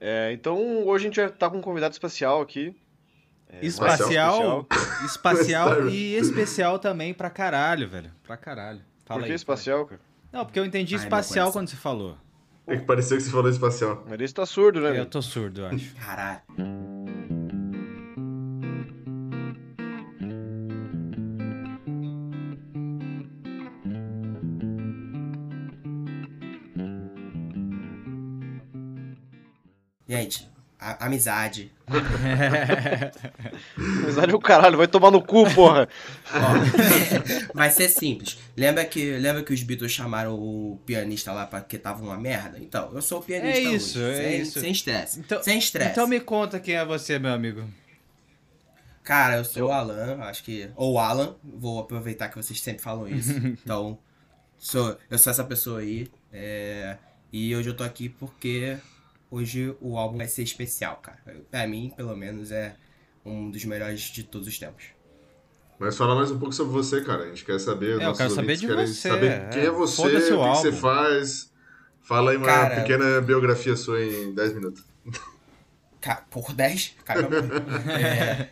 É, então hoje a gente vai estar com um convidado especial aqui. É, espacial, espacial e especial também pra caralho, velho. Pra caralho. Fala Por que aí, espacial, cara? Não, porque eu entendi Ai, espacial quando você falou. É que pareceu que você falou espacial. Mas esse tá surdo, né? Eu tô surdo, eu acho. Caralho. A, amizade. amizade é o caralho, vai tomar no cu, porra. Ó, vai ser simples. Lembra que, lembra que os Beatles chamaram o pianista lá porque tava uma merda? Então, eu sou o pianista. É isso, hoje, é sem, isso. Sem estresse. Então, sem estresse. Então me conta quem é você, meu amigo. Cara, eu sou o Alan, acho que. Ou Alan, vou aproveitar que vocês sempre falam isso. então, sou, eu sou essa pessoa aí. É, e hoje eu tô aqui porque hoje o álbum vai ser especial, cara. Pra mim, pelo menos, é um dos melhores de todos os tempos. Mas fala mais um pouco sobre você, cara. A gente quer saber. É, eu quero saber de você. Saber é. quem é você, o que, que você faz. Fala aí uma cara, pequena biografia sua em 10 minutos. Por 10? Caramba. é...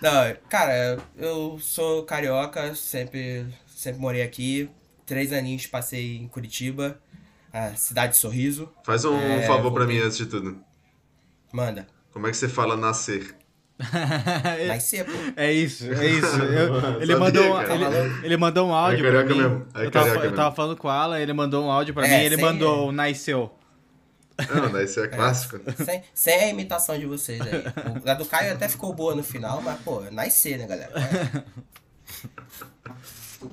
Não, cara, eu sou carioca, sempre, sempre morei aqui. Três aninhos passei em Curitiba a Cidade de Sorriso. Faz um é, favor para mim antes de tudo. Manda. Como é que você fala nascer? Nascer, pô. É isso, é isso. Eu, ele, mandou, ele, ele, mandou um áudio é pra mim. Mesmo. É eu, tava, eu tava falando com o Alan, ele mandou um áudio pra é, mim ele mandou o Nasceu. Não, Nasceu é clássico. sem, sem, a imitação de vocês aí. A do Caio até ficou boa no final, mas, pô, Nascer, né, galera?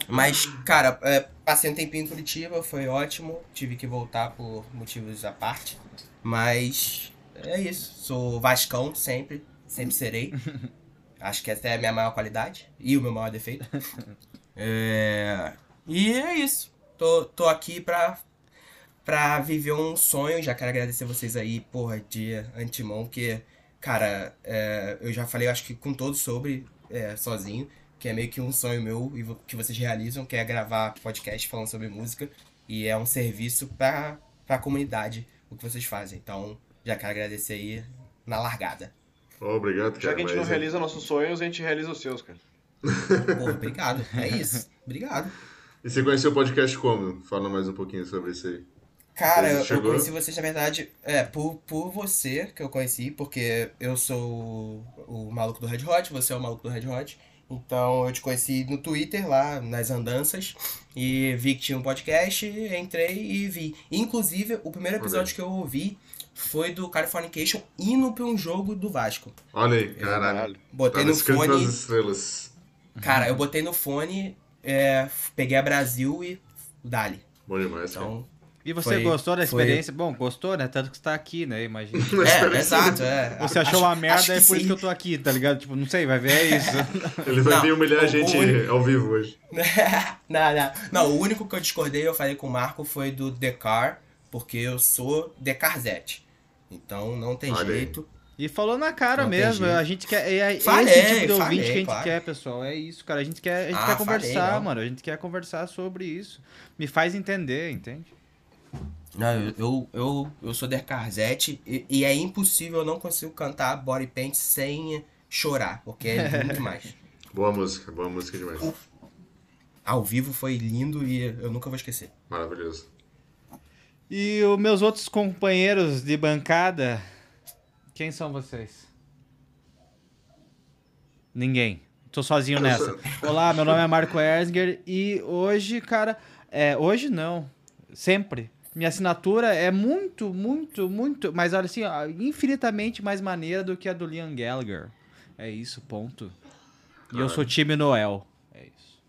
Mas, cara, é, passei um tempinho em Curitiba, foi ótimo. Tive que voltar por motivos à parte. Mas é isso. Sou Vascão sempre, sempre serei. Acho que essa é a minha maior qualidade e o meu maior defeito. É... E é isso. Tô, tô aqui pra, pra viver um sonho. Já quero agradecer vocês aí, porra, de antemão, porque, cara, é, eu já falei, acho que com todos sobre, é, sozinho que é meio que um sonho meu e que vocês realizam, que é gravar podcast falando sobre música. E é um serviço para a comunidade o que vocês fazem. Então, já quero agradecer aí na largada. Oh, obrigado, cara. Já que a gente não é- realiza nossos sonhos, a gente realiza os seus, cara. Pô, obrigado. É isso. Obrigado. E você conheceu o podcast como? Fala mais um pouquinho sobre isso aí. Cara, eu, eu conheci vocês, na verdade, é, por, por você que eu conheci, porque eu sou o, o maluco do Red Hot, você é o maluco do Red Hot. Então eu te conheci no Twitter, lá nas andanças, e vi que tinha um podcast, entrei e vi. Inclusive, o primeiro episódio que eu ouvi foi do Californication indo pra um jogo do Vasco. Olha aí, caralho. Botei no fone. Cara, eu botei no fone, é, peguei a Brasil e dali. Bom demais, então, e você foi, gostou da experiência? Foi... Bom, gostou, né? Tanto que você tá aqui, né? Imagina. É, exato, é. Você achou acho, uma merda, é por sim. isso que eu tô aqui, tá ligado? Tipo, não sei, vai ver, é isso. Ele vai não, vir humilhar a gente único... ao vivo hoje. não, não. Não, o único que eu discordei, eu falei com o Marco, foi do Decar, porque eu sou Decarzete. Então não tem Olha jeito. Aí. E falou na cara não mesmo, a gente quer. É, é falei, esse tipo de ouvinte falei, que a gente claro. quer, pessoal. É isso, cara. A gente quer, a gente ah, quer conversar, falei, mano. A gente quer conversar sobre isso. Me faz entender, entende? Não, eu, eu, eu sou Decarzete e, e é impossível eu não consigo cantar Body Paint sem chorar, porque é muito mais. boa música, boa música demais. Ao vivo foi lindo e eu nunca vou esquecer. Maravilhoso. E os meus outros companheiros de bancada, quem são vocês? Ninguém. Tô sozinho nessa. Olá, meu nome é Marco Ersger e hoje, cara, é, hoje não, sempre minha assinatura é muito, muito, muito, mas olha assim, infinitamente mais maneira do que a do Liam Gallagher. É isso, ponto. E eu sou time Noel. É isso.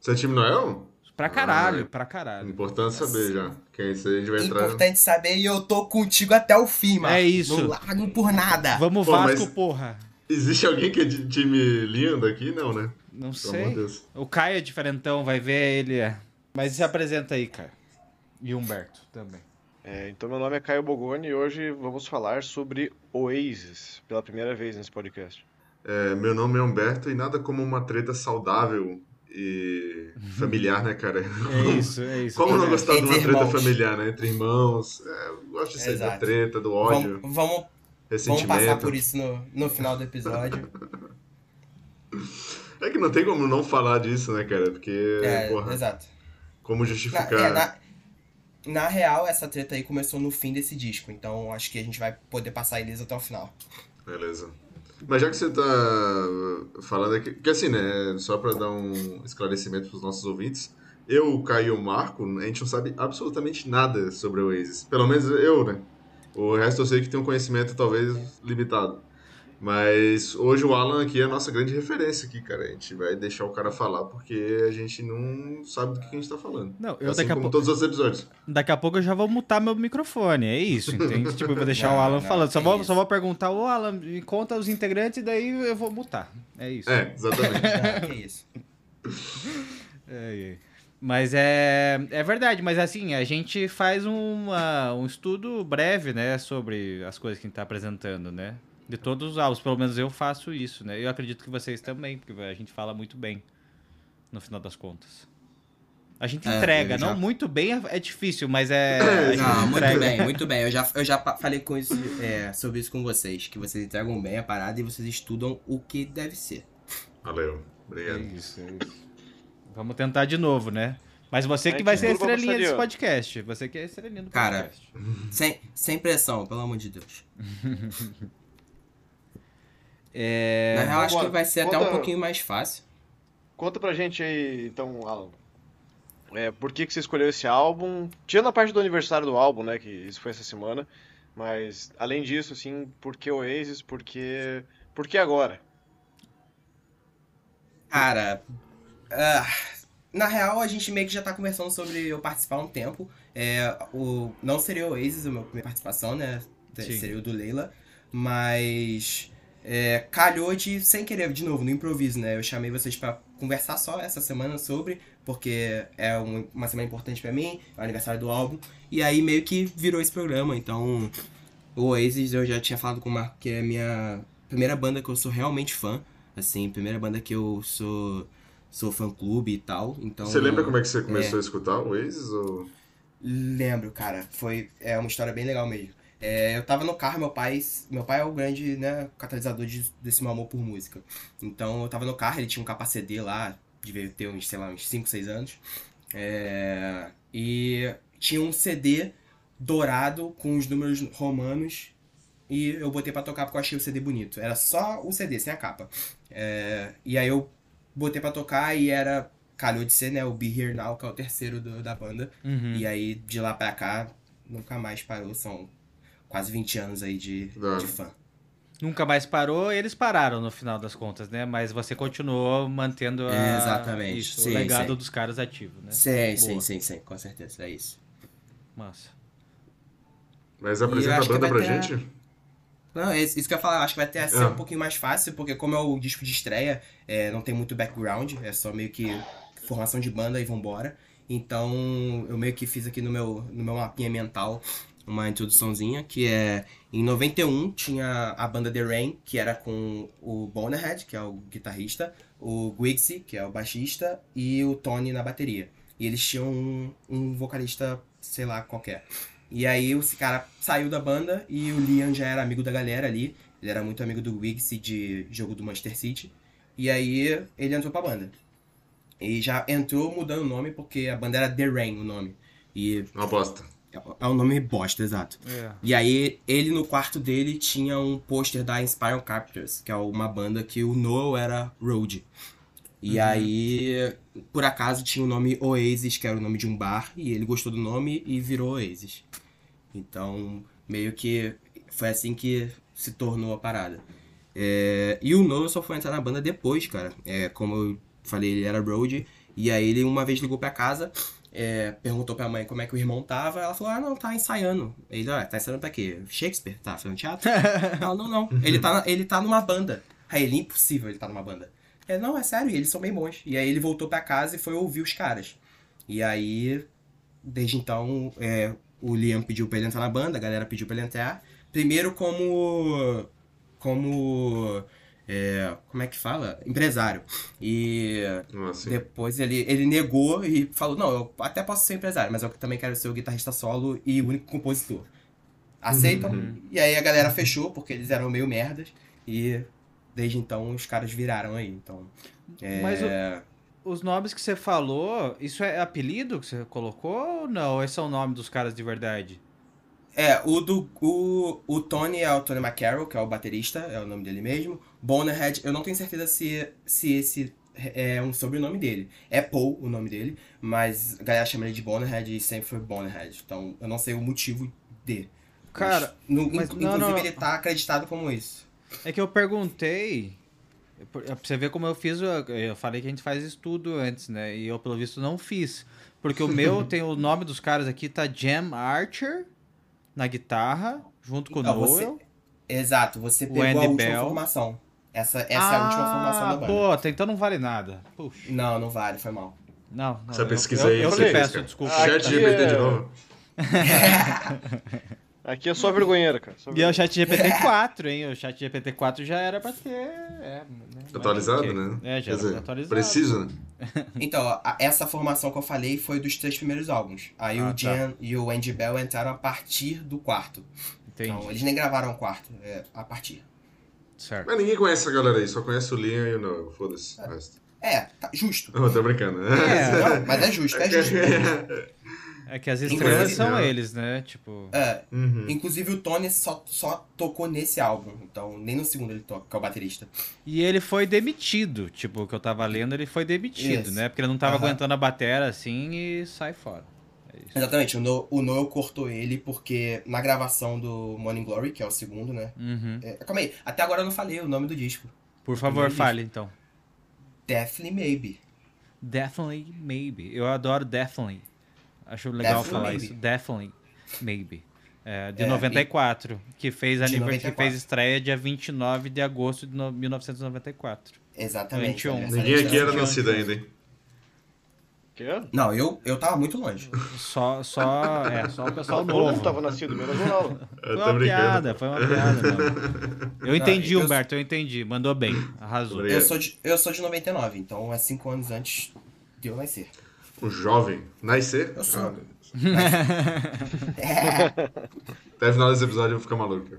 Você é time Noel? Pra caralho, ah, pra caralho. Importante saber já. Quem é isso a gente vai entrar. Importante saber e eu tô contigo até o fim, mano. É isso. Não largo por nada. Vamos Pô, Vasco, porra. Existe alguém que é de time lindo aqui? Não, né? Não sei. O Caio é diferentão, vai ver ele. É. Mas se apresenta aí, Caio. E Humberto também. É, então, meu nome é Caio Bogoni e hoje vamos falar sobre Oasis, pela primeira vez nesse podcast. É, meu nome é Humberto e nada como uma treta saudável e familiar, né, cara? É isso, é isso. Como não gostar de uma treta irmãos. familiar, né? Entre irmãos. É, eu gosto de ser da treta, do ódio. Vamos, vamos, vamos passar por isso no, no final do episódio. é que não tem como não falar disso, né, cara? Porque, é, porra, exato. Como justificar... Na, é, na, na, real, essa treta aí começou no fim desse disco, então acho que a gente vai poder passar eles até o final. Beleza. Mas já que você está falando aqui, que assim, né, só para dar um esclarecimento para os nossos ouvintes, eu, Caio e o Marco, a gente não sabe absolutamente nada sobre o Oasis. Pelo menos eu, né? O resto eu sei que tem um conhecimento talvez limitado. Mas hoje o Alan aqui é a nossa grande referência aqui, cara. A gente vai deixar o cara falar porque a gente não sabe do que a gente tá falando. Não, eu assim daqui como a todos os episódios. Daqui a pouco eu já vou mutar meu microfone, é isso, entende? tipo, eu vou deixar não, o Alan não, falando. Só vou, só vou perguntar, ô Alan, me conta os integrantes e daí eu vou mutar. É isso. É, exatamente. ah, que isso. É, é. Mas é, é verdade, mas assim, a gente faz uma, um estudo breve, né, sobre as coisas que a gente tá apresentando, né? De todos os álbuns, pelo menos eu faço isso, né? Eu acredito que vocês também, porque a gente fala muito bem, no final das contas. A gente é, entrega, já... não muito bem é, é difícil, mas é. não, muito bem, muito bem. Eu já, eu já falei com isso, é, sobre isso com vocês, que vocês entregam bem a parada e vocês estudam o que deve ser. Valeu, obrigado. É isso, é isso. Vamos tentar de novo, né? Mas você que vai ser a estrelinha desse podcast. Você que é a estrelinha do podcast. Cara, sem, sem pressão, pelo amor de Deus. É... Na real, acho que vai ser conta, até um pouquinho mais fácil. Conta pra gente aí, então, Alan. É, por que, que você escolheu esse álbum? Tirando a parte do aniversário do álbum, né? Que isso foi essa semana. Mas, além disso, assim, por que Oasis? Por que, por que agora? Cara, uh, na real, a gente meio que já tá conversando sobre eu participar há um tempo. É, o, não seria o Oasis a minha primeira participação, né? Sim. Seria o do Leila. Mas é, calhou de, sem querer, de novo, no improviso, né? Eu chamei vocês para conversar só essa semana sobre, porque é um, uma semana importante para mim, é o aniversário do álbum, e aí meio que virou esse programa. Então, o Oasis eu já tinha falado com o Marco, que é a minha primeira banda que eu sou realmente fã, assim, primeira banda que eu sou sou fã clube e tal. Então, você lembra como é que você começou é... a escutar o Oasis ou Lembro, cara. Foi é uma história bem legal mesmo. É, eu tava no carro, meu pai. Meu pai é o grande, né, catalisador de, desse meu amor por música. Então eu tava no carro, ele tinha um capacete lá, devia ter uns, sei lá, uns 5, 6 anos. É, e tinha um CD dourado com os números romanos. E eu botei para tocar porque eu achei o CD bonito. Era só o CD, sem a capa. É, e aí eu botei para tocar e era. Calhou de ser, né? O Be Here Now, que é o terceiro do, da banda. Uhum. E aí, de lá pra cá, nunca mais parou. São quase 20 anos aí de, de fã. Nunca mais parou, eles pararam no final das contas, né? Mas você continuou mantendo a, é, exatamente. Isso, sim, o legado sim. dos caras ativo, né? Sim, sim, sim, sim, com certeza, é isso. Massa. Mas apresenta a banda pra ter... gente? Não, é isso que eu ia falar, acho que vai ter ser é. um pouquinho mais fácil, porque como é o disco de estreia, é, não tem muito background, é só meio que formação de banda e vambora. Então, eu meio que fiz aqui no meu, no meu mapinha mental uma introduçãozinha, que é em 91 tinha a banda The Rain, que era com o Bonerhead, que é o guitarrista, o Gwixy, que é o baixista, e o Tony na bateria. E eles tinham um, um vocalista, sei lá, qualquer. E aí esse cara saiu da banda e o Liam já era amigo da galera ali. Ele era muito amigo do Wiggsy de jogo do Manchester City. E aí ele entrou pra banda. E já entrou mudando o nome porque a banda era The Rain, o nome. E... Uma bosta. É um nome bosta, exato. É. E aí, ele no quarto dele tinha um pôster da Inspiral Captors, que é uma banda que o Noel era Road. E uhum. aí, por acaso, tinha o nome Oasis, que era o nome de um bar, e ele gostou do nome e virou Oasis. Então, meio que foi assim que se tornou a parada. É, e o Noel só foi entrar na banda depois, cara. É, como eu falei, ele era Road. E aí ele uma vez ligou pra casa é, perguntou pra mãe como é que o irmão tava. Ela falou: Ah, não, tá ensaiando. Ele, ah, tá ensaiando pra quê? Shakespeare? Tá fazendo teatro? não, não, não. Ele tá, ele tá numa banda. Aí ele, impossível ele tá numa banda. Ele, não, é sério, eles são bem bons. E aí ele voltou pra casa e foi ouvir os caras. E aí, desde então, é, o Liam pediu pra ele entrar na banda, a galera pediu pra ele entrar. Primeiro como. como é, como é que fala? Empresário. E Nossa, depois ele, ele negou e falou: Não, eu até posso ser empresário, mas eu também quero ser o guitarrista solo e o único compositor. Aceitam? E aí a galera fechou, porque eles eram meio merdas. E desde então os caras viraram aí. Então. É... Mas Os nomes que você falou, isso é apelido que você colocou ou não? Esse é o nome dos caras de verdade? É, o do. O, o Tony é o Tony McCarroll, que é o baterista, é o nome dele mesmo. Bonerhead, eu não tenho certeza se, se esse é um sobrenome dele. É Paul o nome dele, mas a galera chama ele de Bonerhead e sempre foi Bonerhead. Então eu não sei o motivo de. Cara, Mas, no- mas- inclusive não, não, ele tá acreditado como isso. É que eu perguntei. Pra você ver como eu fiz. Eu falei que a gente faz estudo antes, né? E eu, pelo visto, não fiz. Porque o meu tem o nome dos caras aqui, tá Jam Archer na guitarra, junto com o Então, você- Noel. Exato, você O pegou Andy a última Bell. formação. Essa, essa é a última formação da banda. Pô, então não vale nada. Puxa. Não, não vale, foi mal. Não, não. Essa eu- pesquisa eu, aí, eu, você te fez, peço desculpa. Ah, Chat aqui GPT é- de novo. Aqui é só vergonheira, cara. Só E é o chat GPT-4, hein? O chat GPT-4 já era pra ter. É, né? Atualizado, Ok. né? É, já Quer era dizer, atualizado. Preciso, né? Então, a- essa formação que eu falei foi dos três primeiros álbuns. Aí Ah, o tá. Jan e o Andy Bell entraram a partir do quarto. Entendi. Então, eles nem gravaram o quarto, é a partir. Certo. Mas ninguém conhece essa galera aí, só conhece o Liam e o Noel. Foda-se. o resto. É, tá, justo. Não, tô brincando. É. Não, mas é justo, é justo. É que as estrelas Inclusive- são eles, né? Tipo. É, Uhum. inclusive o Tony só, só tocou nesse álbum, então nem no segundo ele toca, que é o baterista. E ele foi demitido. Tipo, o que eu tava lendo, ele foi demitido, Isso. né? Porque ele não tava Aham. aguentando a batera assim e sai fora. É isso. Exatamente, o, no, o Noel cortou ele porque na gravação do Morning Glory, que é o segundo, né? Uhum. É, calma aí, até agora eu não falei o nome do disco. Por favor, fale então. Deathly Maybe. Definitely Maybe. Eu adoro Definitely. Acho legal Definitely falar Maybe. isso. Definitely Maybe. É, de É, 94, que fez, De aniver- que 94. fez estreia dia 29 de agosto de no- 1994. Exatamente. 21. aniversário Ninguém aqui era nascido ainda, hein? Não, eu, eu tava muito longe. Só, só, é, só o pessoal Todo mundo novo. tava nascido, menos o. Foi uma brincando. piada, foi uma piada, mano. Eu entendi, eu- Humberto, eu entendi. Mandou bem, arrasou. Eu sou, de, eu sou de 99, então é 5 anos antes de eu nascer. Um jovem. Nascer? Eu sou. Ah, até o final desse episódio eu vou ficar maluco.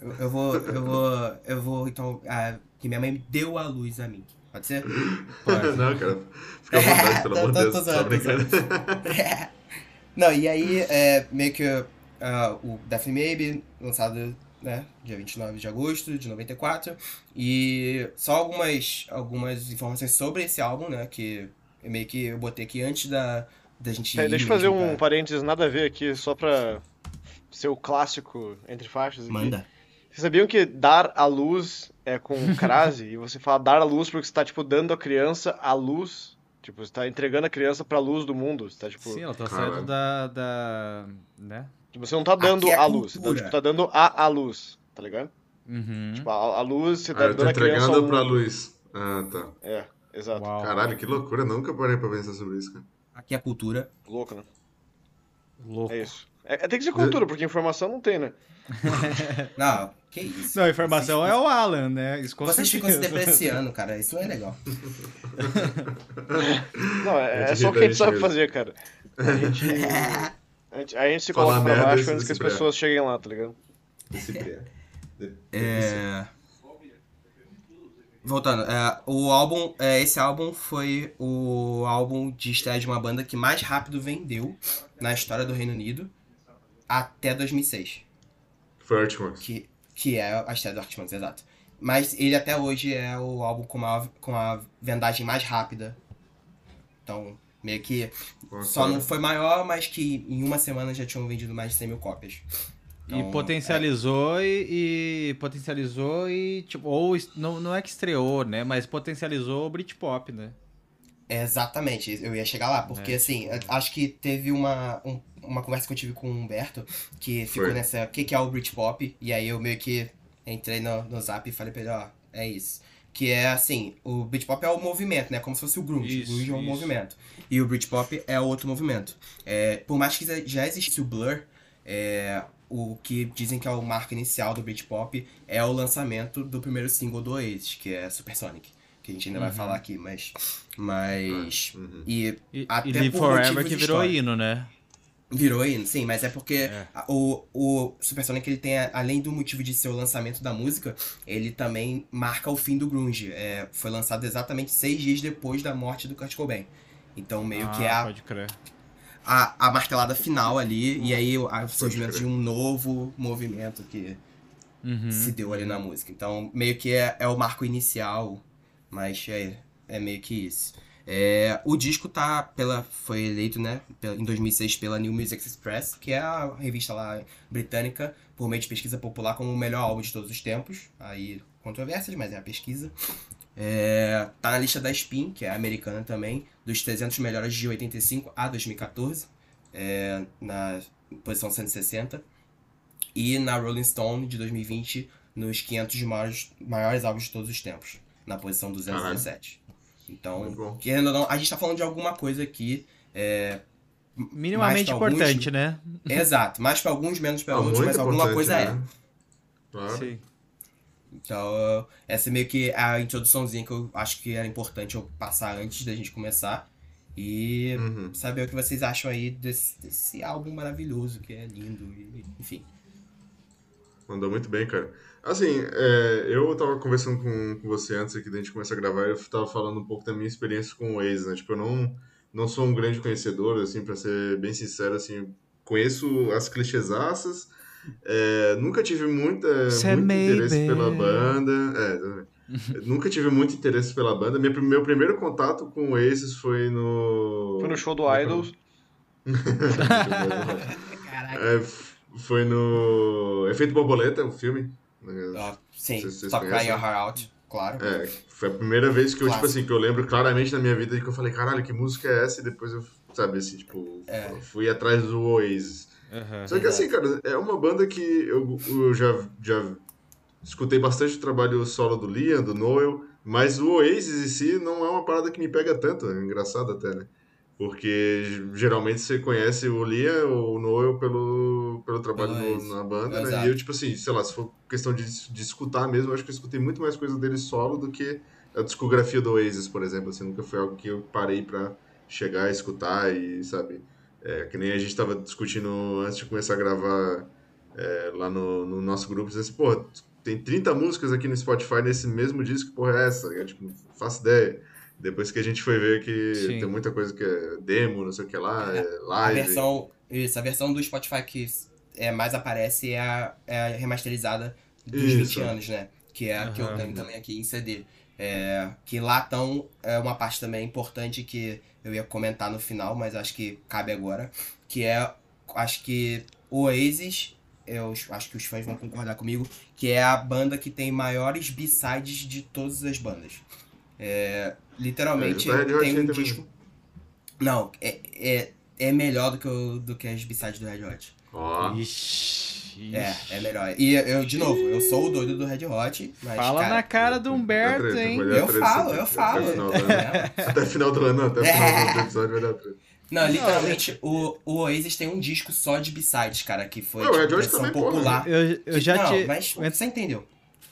Eu, eu vou, eu vou, eu vou, então, ah, que minha mãe deu a luz a mim. Pode ser? Pode. Não, cara. Fica à vontade, pelo Tô- amor de tô- Deus. tô tô brincando. Não, e aí, é, meio que ah, o Death Maybe, lançado, né, dia 29 de agosto de 94. E só algumas, algumas informações sobre esse álbum, né, que meio que eu botei aqui antes da, da gente É, ir deixa eu fazer um pra- parênteses nada a ver aqui, só pra ser o clássico entre faixas aqui. Manda. Vocês sabiam que dar a luz é com crase? e você fala dar a luz porque você tá, tipo, dando a criança a luz. Tipo, você tá entregando a criança pra luz do mundo. Você tá, tipo... Sim, ela tá Caralho. saindo da, da. né? Você não tá dando Aqui é a luz, você tá, tipo, tá dando a, a luz, tá ligado? Uhum. Tipo, a, a luz, você Ah, tá eu tô dando a criança entregando pra luz. Ah, tá. É, exato. Uau. Caralho, que loucura. Nunca parei pra pensar sobre isso, cara. Aqui é a cultura. Louco, né? Louco. É isso. É, é, tem que ser cultura, porque informação não tem, né? Não, que isso. Não, a informação é o Alan, né? Isso Vocês ficam se depreciando, cara. Isso não é legal. Não, é, é só o que a gente sabe gente fazer, cara. A gente, a gente, a gente se Falar coloca pra baixo antes que as pessoas cheguem lá, tá ligado? Esse pé. É... Voltando, é, o álbum, é, esse álbum foi o álbum de estreia de uma banda que mais rápido vendeu na história do Reino Unido até 2006, Foi Artworks. que, que é a estreia do Monkeys, exato. Mas ele até hoje é o álbum com a, com a vendagem mais rápida. Então, meio que só não foi maior, mas que em uma semana já tinham vendido mais de 100 mil cópias. E Então, potencializou e, e potencializou e tipo ou não, não é que estreou, né, mas potencializou o Britpop, né? Exatamente, eu ia chegar lá, porque É, assim, acho que teve uma, um- uma conversa que eu tive com o Humberto, que ficou Foi. nessa, o que, que é o Britpop, e aí eu meio que entrei no, no zap e falei pra ele, ó, é isso. Que é assim, o Britpop é o movimento, né? Como se fosse o grunge. Isso, o grunge é um isso. movimento. E o Britpop é outro movimento. É, por mais que já existisse o Blur, é, o que dizem que é o marco inicial do Britpop é o lançamento do primeiro single do Oasis, que é Supersonic. Que a gente ainda vai falar aqui, mas. Mas. Uhum. E, E, até e Live por Forever que virou hino, né? Virou hino, sim, mas é porque É. a- o, o Supersonic, ele tem, a- além do motivo de ser o lançamento da música, ele também marca o fim do grunge. É, foi lançado exatamente seis dias depois da morte do Kurt Cobain. Então, meio que é Ah, a, pode crer. A, a martelada final ali, e aí o surgimento de um novo movimento que Uhum. se deu ali na música. Então, meio que é, é o marco inicial, mas é, é meio que isso. É, o disco tá pela, foi eleito, né, pela- em 2006 pela New Music Express, que é a revista lá britânica, por meio de pesquisa popular, como o melhor álbum de todos os tempos. Aí, controvérsias, mas é a pesquisa. É, tá na lista da Spin, que é americana também, dos 300 melhores de 85 a 2014, é, na posição 160 e na Rolling Stone de 2020 nos 500 maiores, maiores álbuns de todos os tempos, na posição 217. Então, querendo ou não, a gente tá falando de alguma coisa aqui, é, Minimamente pra alguns- importante, né? exato, mais pra alguns, menos pra Ah, outros, mas alguma importante, coisa é. né? Claro. Sim. Então, essa é meio que a introduçãozinha que eu acho que era importante eu passar antes da gente começar. E Uhum. saber o que vocês acham aí desse, desse álbum maravilhoso, que é lindo, e, enfim. Mandou muito bem, cara. Assim, é, eu tava conversando com, com você antes aqui da gente começar a gravar, eu tava falando um pouco da minha experiência com o Waze, né? Tipo, eu não, não sou um grande conhecedor, assim, pra ser bem sincero, assim, conheço as clichêsaças, é, nunca tive muita, Cê é muito interesse pela banda, é, nunca tive muito interesse pela banda. Meu, meu primeiro contato com o Oasis foi no... Foi no show do Idols. Caraca. É, foi no Efeito Borboleta, o filme. né? Ó, sim, Stop Crying conhecem? Your Heart Out, claro. É, foi a primeira vez que eu, tipo assim, que eu lembro claramente na minha vida que eu falei, caralho, que música é essa? E depois eu, sabe, assim, tipo, É. fui atrás do Oasis. Aham. Só que assim, cara, é uma banda que eu, eu já, já escutei bastante o trabalho solo do Liam, do Noel, mas o Oasis em si não é uma parada que me pega tanto, é engraçado até, né? Porque geralmente você conhece o Liam ou o Noel pelo, pelo trabalho no- na banda, né? Exato. E eu, tipo assim, sei lá, se for questão de, de escutar mesmo, eu acho que eu escutei muito mais coisa dele solo do que a discografia do Oasis, por exemplo. Assim, nunca foi algo que eu parei pra chegar a escutar e, sabe? É, que nem a gente tava discutindo antes de começar a gravar é, lá no, no nosso grupo, dizendo assim, porra, tem 30 músicas aqui no Spotify nesse mesmo disco, porra é essa? Eu, tipo, não faço ideia. Depois que a gente foi ver que Sim. tem muita coisa que é demo, não sei o que lá, é A live. versão, isso, a versão do Spotify que é, mais aparece é a, é a remasterizada dos Isso. 20 anos, né? Que é a que eu tenho também aqui em CD. É, que lá estão é uma parte também importante que eu ia comentar no final, mas acho que cabe agora. Que é, acho que o Oasis, eu acho que os fãs vão concordar comigo, que é a banda que tem maiores B-sides de todas as bandas. É, literalmente É, tem um também. disco. Não, é, é, é melhor do que, o, do que as B-sides do Red Hot. Ó, Ixi, ixi. é melhor. E eu, de novo, eu sou o doido do Red Hot, mas. Fala cara, na cara do Humberto, treta, hein? Eu treta falo, eu falo. Até o final do ano. né? Até o final do ano, não, até o final do episódio vai dar treta. Não, literalmente, o, o Oasis tem um disco só de B-sides, cara, que foi Não, o tipo, Red Hot versão também, porra. popular. Eu, eu Que- já não, te. mas o Entre, você entendeu.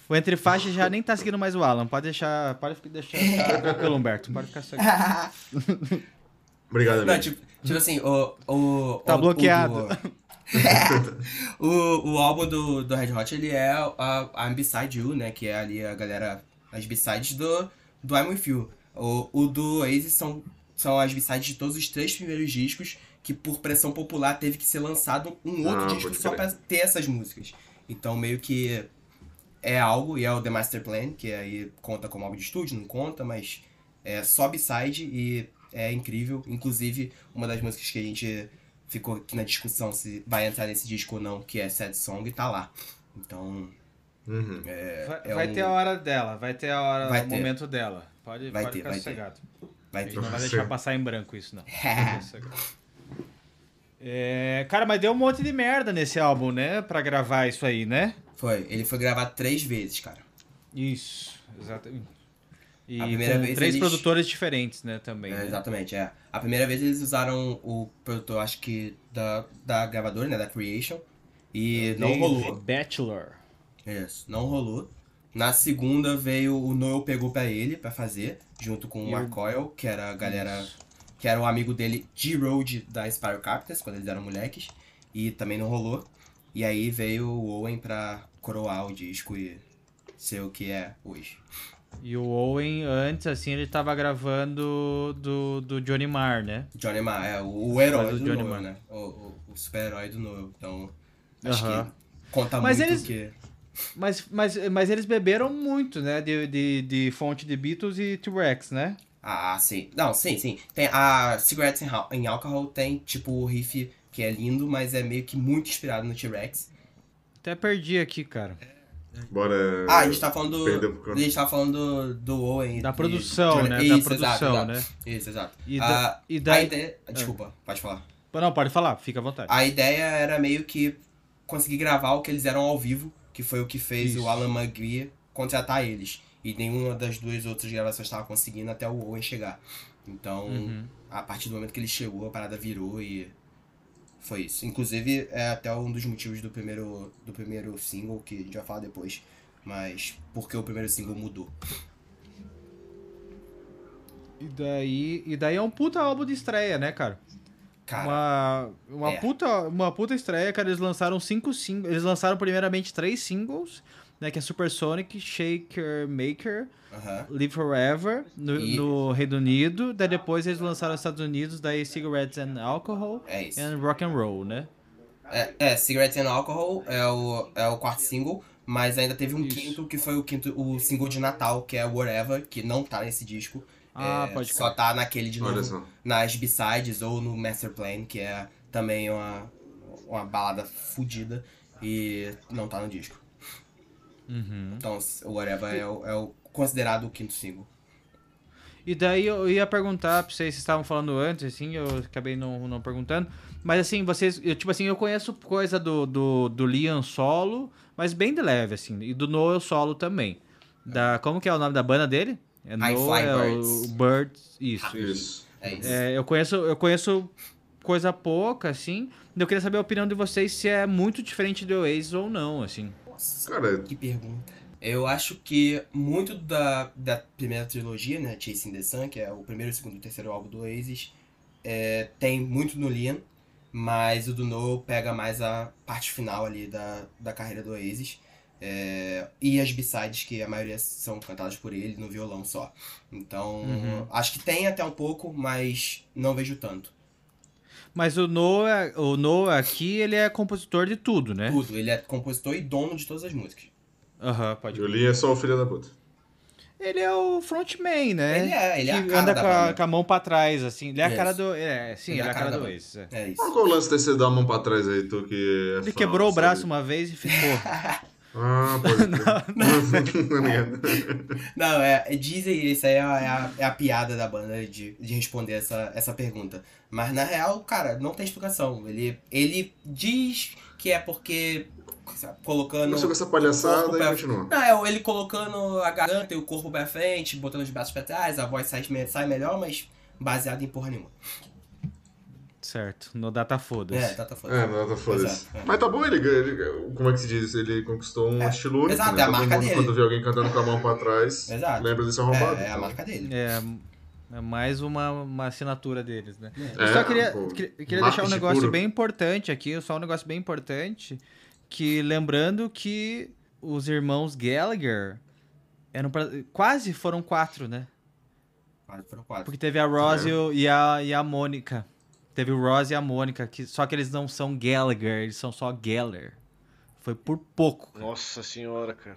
o Entre Faixas já nem tá seguindo mais o Alan. Pode deixar. Pode deixar pelo Humberto. Pode ficar só. Obrigado, Não, amigo. tipo, tipo assim, o. o Tá o- bloqueado. O, o, o álbum do, do Red Hot, ele é a, a I'm Beside You, né? Que é ali a galera. As B-sides do, do I'm With You. O, o do Oasis são, são as B-sides de todos os três primeiros discos, que por pressão popular teve que ser lançado um outro Ah, disco só pra ter essas músicas. Então meio que é algo, e é o The Master Plan, que aí conta como álbum de estúdio, não conta, mas é só B-side e é incrível. Inclusive, uma das músicas que a gente ficou aqui na discussão se vai entrar nesse disco ou não, que é Sad Song, tá lá. Então, Uhum. Vai, é vai um- ter a hora dela, vai ter a hora, Vai o ter. momento dela. Pode, Vai pode ter, ficar vai ter. sossegado. vai A ter. não vai deixar passar em branco isso, não. É, cara, mas deu um monte de merda nesse álbum, né? Pra gravar isso aí, né? Foi. Ele foi gravado três vezes, cara. Isso, exatamente. E A primeira vez três eles- produtores diferentes, né, também. É, né? exatamente, é. A primeira vez eles usaram o produtor, acho que da, da gravadora, né, da Creation. E não rolou. Bachelor. Isso, não rolou. Na segunda veio o Noel pegou pra ele pra fazer, junto com o E Mark o- Coyle, que era a galera. que era o amigo dele, G-Road, da Spyro Captors, quando eles eram moleques. E também não rolou. E aí veio o Owen pra coroar o disco e ser o que é hoje. E o Owen, antes, assim, ele tava gravando do, do Johnny Marr, né? Johnny Marr, é o, o herói Faz o do Johnny Noel, Marr. né? O, o, o super-herói do Noel. Então, acho Aham. que conta Mas muito eles- que... Mas, mas, mas eles beberam muito, né? De, de, de fonte de Beatles e T-Rex, né? Ah, sim. Não, sim, sim. Tem a Cigarettes in, Alcohol tem, tipo, o riff que é lindo, mas é meio que muito inspirado no T-Rex. Até perdi aqui, cara. Bora. Ah, a gente tá falando do. A gente tá falando do, do Owen. Da e produção, Johnny- né? Isso, da exato, produção, exato. né? Isso, exato. E, Ah, da, e A daí... ideia. Desculpa, pode falar. Não, pode falar, fica à vontade. A ideia era meio que conseguir gravar o que eles eram ao vivo, que foi o que fez Isso. o Alan McGree contratar eles. E nenhuma das duas outras gravações estava conseguindo até o Owen chegar. Então, Uhum. a partir do momento que ele chegou, a parada virou e foi isso. Inclusive, é até um dos motivos do primeiro, do primeiro single, que a gente vai falar depois. Mas porque o primeiro single mudou. E daí, e daí é um puta álbum de estreia, né, cara? Cara, uma uma, é. puta, uma puta estreia, cara. Eles lançaram cinco singles. Eles lançaram primeiramente três singles, né? Que é Supersonic, Shaker Maker, aham. Live Forever, no, E- no Reino Unido. Daí depois eles lançaram nos Estados Unidos, daí Cigarettes and Alcohol é and Rock and Roll, né? É, é, Cigarettes and Alcohol é o, é o quarto single, mas ainda teve um Isso. quinto, que foi o quinto, o single de Natal, que é Whatever, que não tá nesse disco. Ah, É, pode Só tá naquele de Olha novo, só. nas B-sides ou no Master Plan, que é também uma, uma balada fodida e não tá no disco. Uhum. Então, o Whatever é o, é o considerado o quinto single. E daí eu ia perguntar pra vocês, vocês estavam falando antes, assim, eu acabei não, não perguntando. Mas assim, vocês, eu, tipo assim, eu conheço coisa do, do, do Liam solo, mas bem de leve, assim. E do Noel solo também. Da, como que é o nome da banda dele? É Fly Birds. Birds. Isso, isso. Isso. É isso. É, eu conheço, eu conheço coisa pouca, assim. Eu queria saber a opinião de vocês se é muito diferente do Oasis ou não, assim. Nossa, Cara, que pergunta. Eu acho que muito da, da primeira trilogia, né, Chasing the Sun, que é o primeiro, segundo e terceiro álbum do Oasis, é, tem muito no Liam, mas o do Noel pega mais a parte final ali da, da carreira do Oasis. É, e as b-sides, que a maioria são cantadas por ele no violão só. Então, Uhum. acho que tem até um pouco, mas não vejo tanto. Mas o Noah, o Noah aqui, ele é compositor de tudo, né? Tudo, ele é compositor e dono de todas as músicas. Aham, pode o Lee é só o filho da puta. Ele é o frontman, né? Ele é, ele é a cara anda da com a, com a mão pra trás, assim. Ele é a Isso. cara do. É, sim, ele, é a cara, do banda. Oasis. é. É isso. Qual é o lance de você dar a mão pra trás aí, tu que é Ele fã, quebrou o sabe? braço uma vez e ficou. Ah, pode. Não, não. Não, é, dizem isso aí é a, é a, é a piada da banda de, de responder essa, essa pergunta. Mas na real, cara, não tem explicação. Ele, ele diz que é porque colocando. Começou com essa palhaçada e pra- continua. Não, é ele colocando a garganta e o corpo pra frente, botando os braços pra trás, a voz sai, sai melhor, mas baseado em porra nenhuma. Certo. No data foda-se. É, tá, tá foda. É, não, tá foda-se. É. Mas tá bom, ele, ele- Como é que se diz? Ele conquistou um É, estilo único. exato, né? é a Todo marca mundo, dele. quando vê alguém cantando com a mão pra trás, Exato. lembra desse arrombado. É, é a então. marca dele. É, é mais uma, uma assinatura deles, né? Eu É, só queria, pô, queria, queria deixar um negócio puro. bem importante aqui, só um negócio bem importante, que lembrando que os irmãos Gallagher eram pra- quase foram quatro, né? Quatro foram quatro. Porque teve a Rose É. e a, e a Mônica. Teve o Rose e a Mônica, que, só que eles não são Gallagher, eles são só Geller. Foi por pouco. Nossa senhora, cara.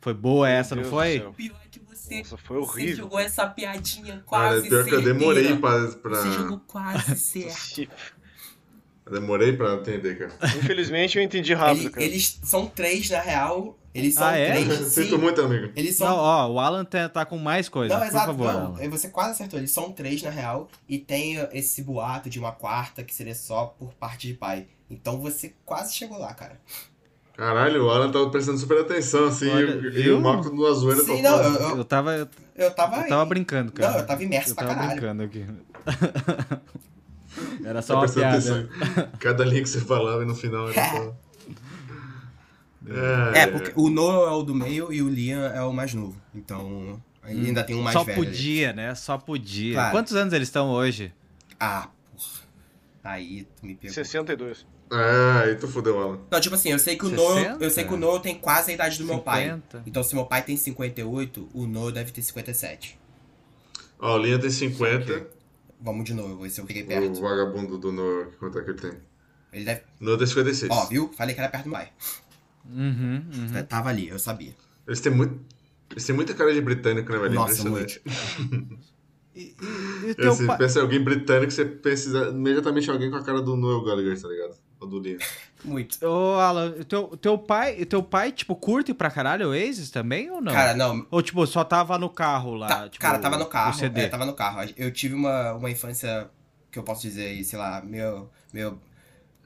Foi boa Meu essa, Deus não foi? Pior que você, Nossa, foi você horrível. jogou essa piadinha Cara, quase pior que eu demorei pra. pra... Você jogou quase certo. Eu demorei pra entender, cara. Infelizmente eu entendi rápido, Ele- cara. eles são três, na real. Eles são Ah, é? três. Sinto sim. muito, amigo. Eles Não, são. ó, o Alan tá, tá com mais coisa, Não, por exato, favor. não. Alan. Você quase acertou. Eles são três, na real. E tem esse boato de uma quarta que seria só por parte de pai. Então você quase chegou lá, cara. Caralho, o Alan tava prestando super atenção, assim, Olha, e, e o Marco no zoeira Sim, não, eu, eu, Eu tava, eu eu tava. tava brincando, cara. Não, eu tava imerso Eu pra tava caralho. brincando aqui. Era Tava só uma prestando piada. atenção Cada linha que você falava e no final era só. É, porque o Noah é o do meio e o Liam é o mais novo. Então, ainda tem um mais Só velho. ali. podia, né? Só podia. Claro. Quantos anos eles estão hoje? Ah, porra. Aí tu me pegou. 62. É, aí tu fudeu, Alan. Não, tipo assim, eu sei que o 60? Noah, eu sei que o Noah tem quase a idade do meu pai. 50? Então, se meu pai tem 58, o Noah deve ter 57. Ó, o Linha tem 50. Ok. Vamos de novo, ver se eu O perto. vagabundo do Noah, quanto é que ele tem? Ele deve. Noah tem 56. Ó, viu? Falei que era perto do pai. Uhum, uhum. Tava ali, eu sabia. Eles têm muito. Eles têm muita cara de britânico, né, velho? Nossa, Impressionante. E, e- e o teu Você pai... pensa em alguém britânico, você pensa imediatamente em alguém com a cara do Noel Gallagher, tá ligado? Ou do Liam. Muito. Ô, Alan, o teu, o teu pai, o teu pai, tipo, curte pra caralho o Oasis também ou não? Cara, não. Ou, tipo, só tava no carro lá? tá- tipo, cara, tava no o carro. CD. É, tava no carro. Eu tive uma, uma infância que eu posso dizer aí, sei lá, meio, meio,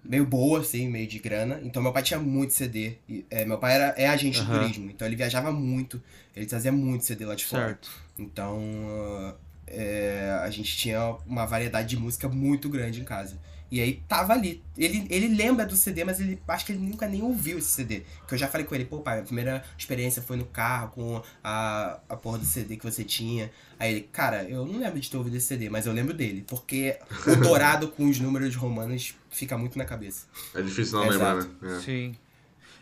meio boa, assim, meio de grana. Então meu pai tinha muito CD. E, é, meu pai era, é agente de Aham. turismo, então ele viajava muito. Ele trazia muito CD lá de fora. Certo. Então, é, a gente tinha uma variedade de música muito grande em casa. E aí tava ali. Ele, ele lembra do CD, mas ele acho que ele nunca nem ouviu esse CD. Que eu já falei com ele, pô, pai, a primeira experiência foi no carro com a, a porra do CD que você tinha. Aí ele, cara, eu não lembro de ter ouvido esse CD, mas eu lembro dele. Porque o dourado com os números romanos fica muito na cabeça. É difícil não Exato. lembrar, né? É. Sim.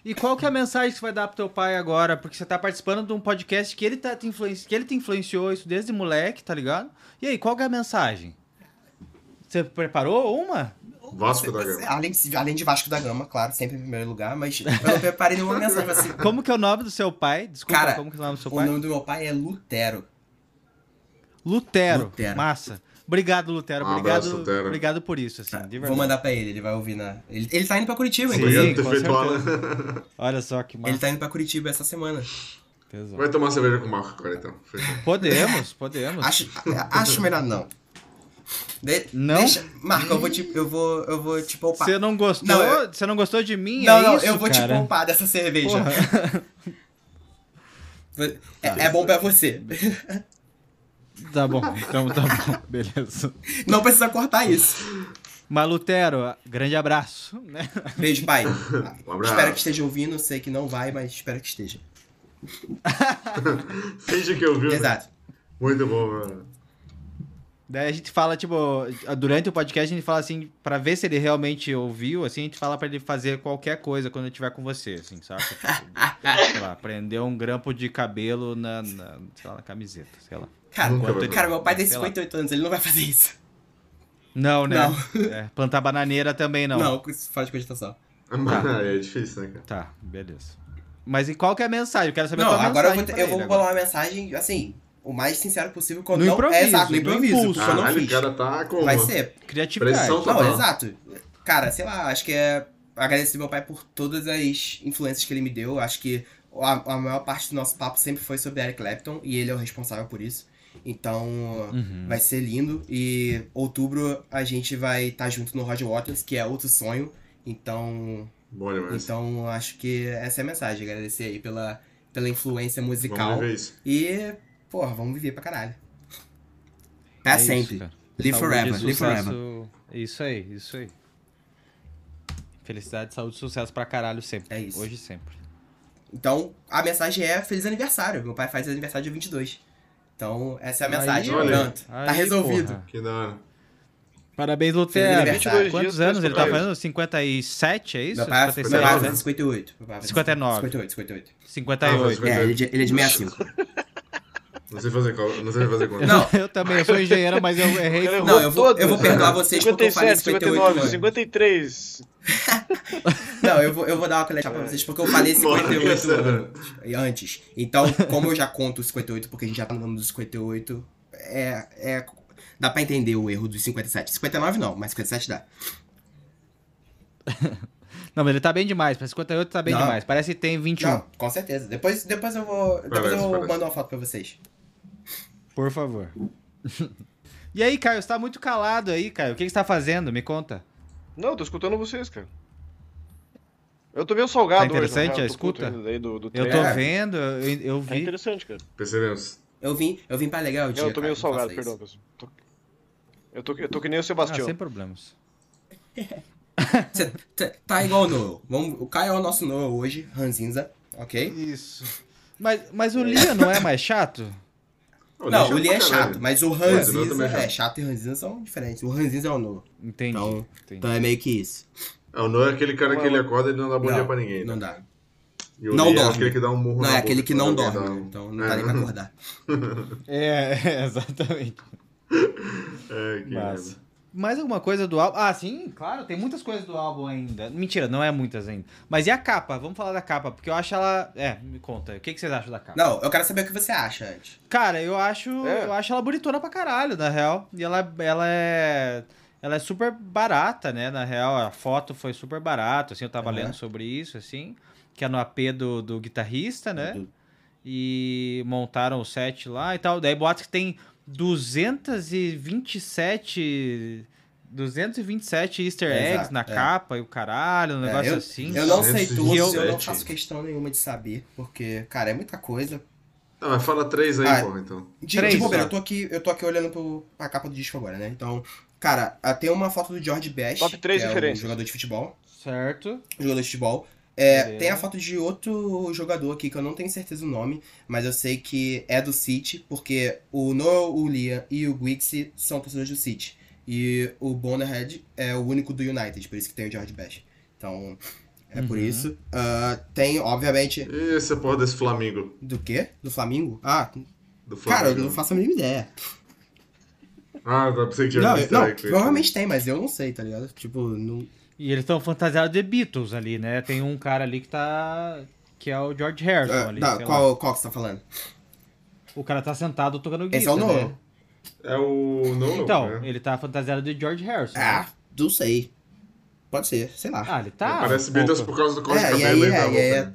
E qual que é a mensagem que você vai dar pro teu pai agora? Porque você tá participando de um podcast que ele, tá te influenci... que ele te influenciou isso desde moleque, tá ligado? E aí, qual que é a mensagem? Você preparou uma? Vasco da Gama. Além de, além de Vasco da Gama, claro, sempre em primeiro lugar, mas eu não preparei nenhuma mensagem assim. Como que é o nome do seu pai? Desculpa, Cara, como que é o nome do seu O pai? nome do meu pai é Lutero. Lutero. Lutero. Massa. Obrigado, Lutero. Um Obrigado, abraço, Lutero. obrigado por isso, assim, de verdade. Vou mandar pra ele, ele vai ouvir na. Ele, ele tá indo pra Curitiba, Sim. inclusive. Obrigado por ter feito Alan. Olha só que massa. Ele tá indo pra Curitiba essa semana. Vai tomar cerveja com o Marco agora, então. Fechou. Podemos, podemos. Acho, acho melhor não. De- Não? Deixa, Marco, eu vou te, eu vou, eu vou te poupar. Você não gostou? Não, eu- Você não gostou de mim? não, é não, isso, eu vou cara? te poupar dessa cerveja. É, é bom pra você. Tá bom, então tá bom, beleza. Não precisa cortar isso. Mas, Lutero, grande abraço, né? Beijo, pai. Um abraço. Espero que esteja ouvindo. Sei que não vai, mas espero que esteja. Finge que eu vi. Exato. Muito bom, mano. Daí a gente fala, tipo, durante o podcast a gente fala assim, pra ver se ele realmente ouviu, assim, a gente fala pra ele fazer qualquer coisa quando ele estiver com você, assim, sabe? Tipo, sei lá, prender um grampo de cabelo na, na, sei lá, na camiseta, sei lá. Cara, Nunca cara, meu pai tem Sei lá. 58 anos, ele não vai fazer isso. Não, né? Não. É, plantar bananeira também não. Não, fora de cogitação. Aí é difícil, né, cara? Tá, beleza. Mas e qual que é a mensagem? Eu quero saber Não, qual a agora eu vou, mensagem te- eu pra vou ele bolar uma mensagem, assim, o mais sincero possível quando No não. improviso, é exato, no no improviso. impulso. porque eu não fiz. cara tá como? Vai ser. Criatividade. Pressão Não, total. exato. Cara, sei lá, acho que é agradecer meu pai por todas as influências que ele me deu. Acho que a, a maior parte do nosso papo sempre foi sobre Eric Clapton e ele é o responsável por isso. Então, Uhum. vai ser lindo. E outubro a gente vai estar junto no Roger Waters, que é outro sonho. Então, Bom demais. então acho que essa é a mensagem. Agradecer aí pela, pela influência musical. Vamos ver isso. E, porra, vamos viver pra caralho. Pra É isso, sempre. cara. live Saúde, forever, live forever. Isso aí, isso aí. Felicidade, saúde e sucesso pra caralho sempre. É isso. Hoje e sempre. Então, a mensagem é feliz aniversário. Meu pai faz aniversário dia 22. Então, essa é a mensagem. olha. Pronto. tá resolvido. porra. Que da hora. Parabéns, Lutero. aniversário. 22 Quantos dias anos ele tá fazendo? 57, é isso? Meu pai, 57, meu pai né? faz 58. Meu pai faz 59. 58, 58. 58. Ah, É, ele é de, ele é de 65. Não sei fazer, qual- não sei fazer conta. Não. eu também, eu sou engenheiro, mas eu errei. Cara, Não, eu vou, eu vou perdoar vocês porque eu falei 57, 58 59, anos. 53. Não, eu vou, eu vou dar uma colete pra vocês porque eu falei Bora, 58 essa- anos antes. Então, como eu já conto os 58 porque a gente já tá no nome dos 58, é, é, dá pra entender o erro dos 57. 59 não, mas 57 dá. Não, mas ele tá bem demais. Pra 58 tá bem Não. demais. Parece que tem 21. Não, com certeza. Depois, depois eu vou, depois Parece, eu parece. mando uma foto pra vocês. Por favor. e aí, Caio, você tá muito calado aí, Caio. O que que você tá fazendo? Me conta. Não, tô escutando vocês, cara. Eu tô meio salgado Tá interessante hoje, a escuta? do, do Eu tô É. vendo, eu, eu É vi. interessante, cara. Percebemos. Eu vim, eu vim pra legal o dia, eu tô meio cara, salgado, perdão, isso. pessoal. Tô- Eu tô, eu tô que nem o Ah, Sebastião. sem problemas. Cê tá- tá igual o Noel. Vamos, o Caio é o nosso Noel hoje, Ranzinza, ok? Isso. Mas, mas o Lia não é mais chato? Não, deixa o Lee é chato, mas o Ranzinza também é chato. é chato e o Ranzinza são diferentes. O Ranzinza é o Noel. Entendi. Então, entendi. então é meio que isso. É, o Noah é aquele cara que ele acorda e ele não dá bom dia pra ninguém. Não né? dá. E o Não Lee é dorme. aquele que dá um murro Não, na é aquele que não dorme, dá um- então não É. dá nem pra acordar. É, exatamente. É, que Massa. Mais alguma coisa do álbum? Ah, sim, claro, tem muitas coisas do álbum ainda. Mentira, não é muitas ainda. Mas e a capa? Vamos falar da capa, porque eu acho ela. É, me conta. O que, que vocês acham da capa? Não, eu quero saber o que você acha antes. Cara, eu acho. É. Eu acho ela bonitona pra caralho, na real. E ela, ela é. Ela é super barata, né? Na real, a foto foi super barata, assim, eu tava Uhum. lendo sobre isso, assim. Que é no AP do, do guitarrista, né? Do- E montaram o set lá e tal. Daí boatos que tem 227. 227 easter eggs Exato, na é. capa e o caralho, um É, negócio eu, assim. eu não sei tudo, eu, 227. não faço questão nenhuma de saber, porque, cara, é muita coisa. Não, mas fala três aí, Ah, porra, então. De, Três de bobeira, eu tô aqui, eu tô aqui olhando pro, pra capa do disco agora, né? Então, cara, ah, tem uma foto do George Best, Top três que é um jogador de futebol. Certo. Jogador de futebol. É, tem a foto de outro jogador aqui que eu não tenho certeza o nome, mas eu sei que é do City, porque o Noel, o Liam e o Gwixi são torcedores do City. E o Bonnerhead é o único do United, por isso que tem o George Best. Então, é por Uhum. isso. Ah, tem, obviamente, E essa porra desse Flamengo? do quê? Do Flamengo? Ah, Do Flamengo. cara, eu não faço a mínima ideia. Ah, tá, pensei que Não, não provavelmente tem, mas eu não sei, tá ligado? Tipo, não. E eles estão fantasiados de Beatles ali, né? Tem um cara ali que tá. que é o George Harrison Ah, ali. tá, lá. qual, qual que você tá falando? O cara tá sentado tocando guitarra. Esse é o Noel. Né? É o Nolan, Então, né? ele tá fantasiado de George Harrison. Ah, né? não sei. Pode ser, sei lá. Ah, ele tá. Parece um Beatles pouco. por causa do corte É, de e cabelo aí, e da é, roupa, e aí, né?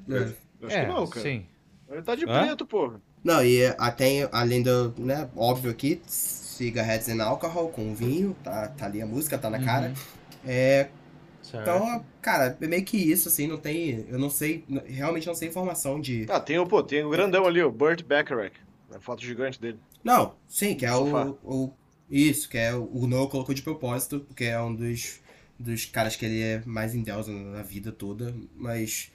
é, Acho É, que não, cara. sim. Ele tá de Hã? preto, porra. Não, e até, além do, né, óbvio aqui, cigarettes and alcohol com vinho, tá, tá ali a música, tá na Uhum. cara. É, Certo. então, cara, é meio que isso, assim, não tem, eu não sei, realmente não sei informação de... Ah, tem o, pô, tem o grandão ali, o Burt Bacharach. A foto gigante dele. Não, sim, que é o, o, isso, que é o, o Noah colocou de propósito, porque é um dos, dos caras que ele é mais endeusa na vida toda, mas,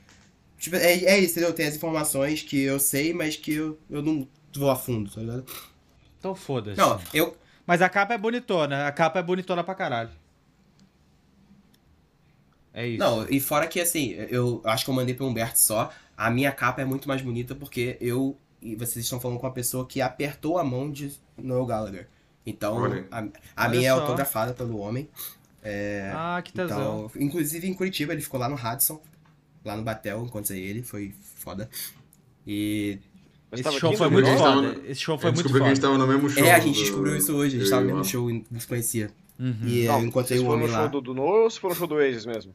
tipo, é, é isso, entendeu? Tem as informações que eu sei, mas que eu, eu não vou a fundo, tá ligado? Então foda-se. Não, eu, Mas a capa é bonitona. A capa é bonitona pra caralho. É isso. Não, e fora que assim, eu acho que eu mandei pro Humberto só. A minha capa é muito mais bonita porque eu. E vocês estão falando com uma pessoa que apertou a mão de Noel Gallagher. Então, Olha. a, a Olha minha é só. autografada pelo homem. Ah, que tesão. Então, inclusive em Curitiba, ele ficou lá no Hudson, lá no Batel, encontrei ele, foi foda. E. Mas Esse show aqui foi muito a gente foda. Esse show Eu foi muito descobri que a gente foda. tava no mesmo show. é, a gente do- descobriu isso hoje, a gente eu tava no o mesmo show e não se conhecia. Uhum. E Não, eu encontrei vocês o foram homem no lá. show do, do Noel ou se foram no show do Oasis mesmo?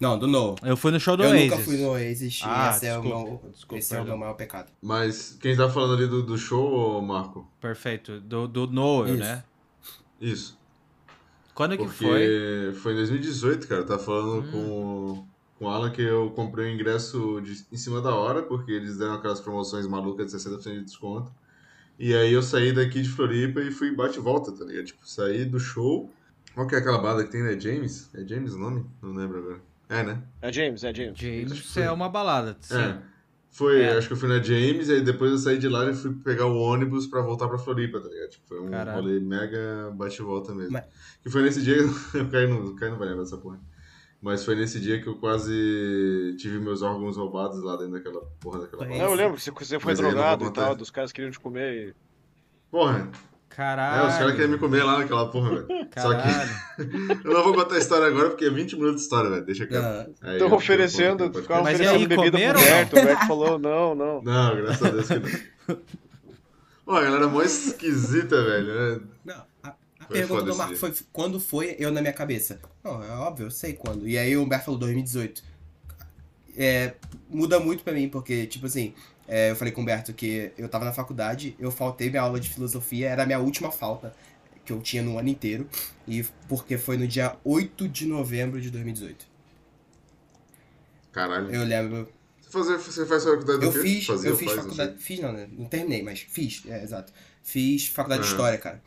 Não, do Noel. Eu fui no show do Eu Oasis. nunca fui no Oasis e Ah, esse, é o, desculpa, meu, desculpa, esse é o meu maior pecado. Mas quem tá falando ali do, do show, ô, Marco? Perfeito. Do, do Noel, Isso. né? Isso. Quando que Porque foi? foi em 2018, cara. Tá falando Hum. com, com o Alan que eu comprei o ingresso de- em cima da hora, porque eles deram aquelas promoções malucas de 60% de desconto. E aí eu saí daqui de Floripa e fui bate e volta, tá ligado? Tipo, saí do show. Qual que é aquela banda que tem, né? James? É James o nome? Não lembro agora. É, né? É James, é James. Que James é uma balada, sim. É. Foi, É. acho que eu fui na James, aí depois eu saí de lá e fui pegar o ônibus pra voltar pra Floripa, tá ligado? Tipo, foi um Caralho. rolê mega bate e volta mesmo. Mas- Que foi nesse dia, eu caí no, caí no vai lembrar dessa porra. Mas foi nesse dia que eu quase tive meus órgãos roubados lá dentro daquela porra daquela É Não, banda. eu lembro que você- você foi Mas drogado e tal, dos caras queriam te comer e... Porra, Caralho. é, os caras queriam me comer lá naquela porra, velho. Só que eu não vou contar a história agora porque é 20 minutos de história, velho. Deixa quieto. Ah, Estão oferecendo, ficavam Mas oferecendo aí, bebida pro comeram? Humberto. O Humberto falou, não, não. Não, graças a Deus que não. Pô, a galera é mó esquisita, velho. né? Não, a, Foi pergunta do Marco foi quando foi eu na minha cabeça. Não, é óbvio, eu sei quando. E aí o Humberto falou 2018. É, muda muito pra mim, porque, tipo assim, é, eu falei com o Humberto que eu tava na faculdade, eu faltei minha aula de filosofia, era a minha última falta que eu tinha no ano inteiro, e porque foi no dia 8 de novembro de 2018. Caralho. Eu lembro. Você, fazer, você faz faculdade do Eu quê? fiz, Fazia eu fiz faz, faculdade. Fiz não, né? Não terminei, mas fiz, é, exato. Fiz faculdade de Ah. história, cara.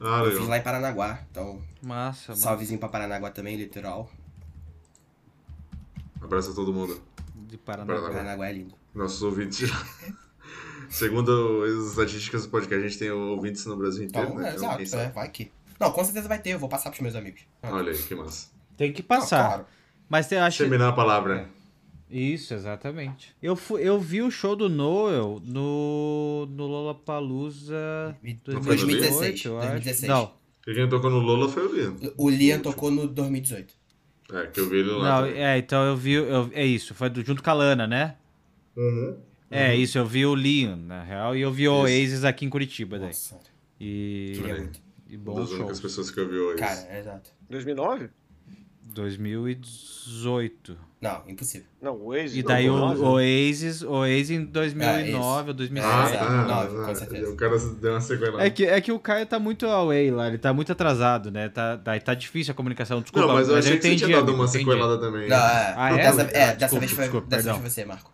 Ah, Eu fiz lá em Paranaguá, então Massa, massa. salvezinho pra Paranaguá também, literal. Abraço a todo mundo. De Paraná. Paraná. Paranaguá é lindo. Nossos ouvintes. Segundo as estatísticas do podcast, a gente tem ouvintes no Brasil inteiro, Então, né? é, Então, exato, é, vai que. Não, com certeza vai ter, eu vou passar pros meus amigos. Ah, Olha aí, que massa. Tem que ah, passar. claro. Mas eu acho que... Terminar a palavra. Isso, exatamente. Eu, fui, eu vi o show do Noel no, no Lollapalooza 2016, eu acho. 2016. Não, E quem tocou no Lola foi o Liam. O Liam tocou no 2018. É, que eu vi ele lá. não, é, então eu vi, eu, é isso, foi do- junto com a Lana, né? Uhum. É, isso, eu vi o Liam, na real, e eu vi o Oasis aqui em Curitiba, daí. Nossa, E, queria Olha aí. muito. e Uma bom das show. únicas pessoas que eu vi hoje. Cara, é exato. 2009? 2018. Não, impossível. Não, o Waze. E daí o não, não, Oasis, Oasis em 2009 ou Ah, 2007. exato. tá. nove, com ah, certeza. O cara deu uma sequela. É que, é que o Caio tá muito away lá, ele tá muito atrasado, né? Tá, tá, tá difícil a comunicação, desculpa. não, mas eu achei que você entendi, tinha dado uma entendi. sequelada também. Não, é, Ah, é? dessa, Ah, é, dessa desculpa, vez foi, desculpa, dessa vez foi você, Marco.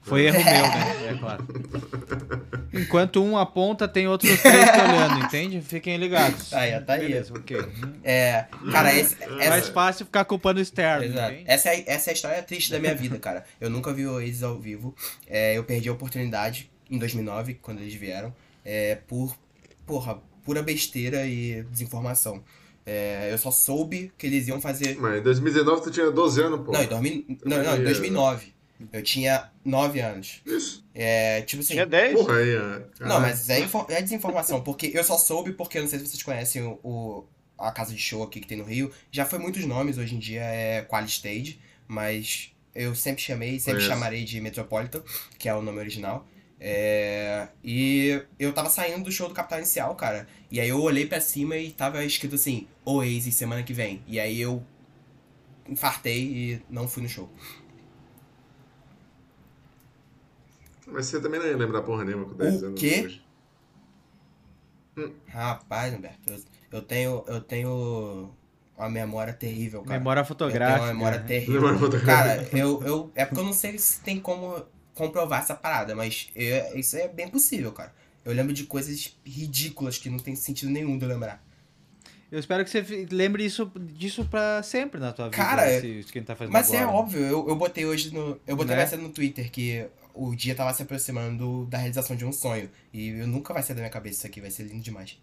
Foi erro meu, né? É claro. Enquanto um aponta, tem outros três te olhando, entende? Fiquem ligados. Aí, ó, tá aí. Beleza, ok. É, cara, esse, É essa, mais fácil ficar culpando o externo, Exato. entende? Essa é, essa é a história triste da minha vida, cara. Eu nunca vi o Oasis ao vivo. É, eu perdi a oportunidade em 2009, quando eles vieram, é, por, porra, pura besteira e desinformação. É, eu só soube que eles iam fazer... Mas em 2019 tu tinha 12 anos, pô. Não, em, 2000 não, não, em 2009. Eu tinha 9 anos. Isso. É, tipo assim... Tinha 10? Porra aí, é. Não, mas é, é desinformação, porque eu só soube porque, eu não sei se vocês conhecem o, o- a casa de show aqui que tem no Rio. Já foi muitos nomes, hoje em dia é Quali Stage, mas eu sempre chamei, sempre Conheço. chamarei de Metropolitan, que é o nome original. É, e eu tava saindo do show do Capital Inicial, cara. E aí eu olhei pra cima e tava escrito assim, Oasis semana que vem. E aí eu infartei e não fui no show. Mas você também não ia lembrar porra nenhuma com 10 O anos. quê? hoje. Rapaz, Humberto, eu, eu tenho. Eu tenho uma memória terrível, cara. Memória Eu tenho fotográfica. uma memória né? terrível. Memória fotográfica. Cara, eu, eu. É porque eu não sei se tem como comprovar essa parada, mas eu- isso é bem possível, cara. Eu lembro de coisas ridículas que não tem sentido nenhum de eu lembrar. Eu espero que você lembre isso, disso pra sempre na tua vida. Cara, esse, isso que a gente tá fazendo Mas é agora. óbvio, eu, eu botei hoje no. Eu botei Né? essa no Twitter que o dia tava se aproximando da realização de um sonho. E eu nunca vai sair da minha cabeça isso aqui, vai ser lindo demais.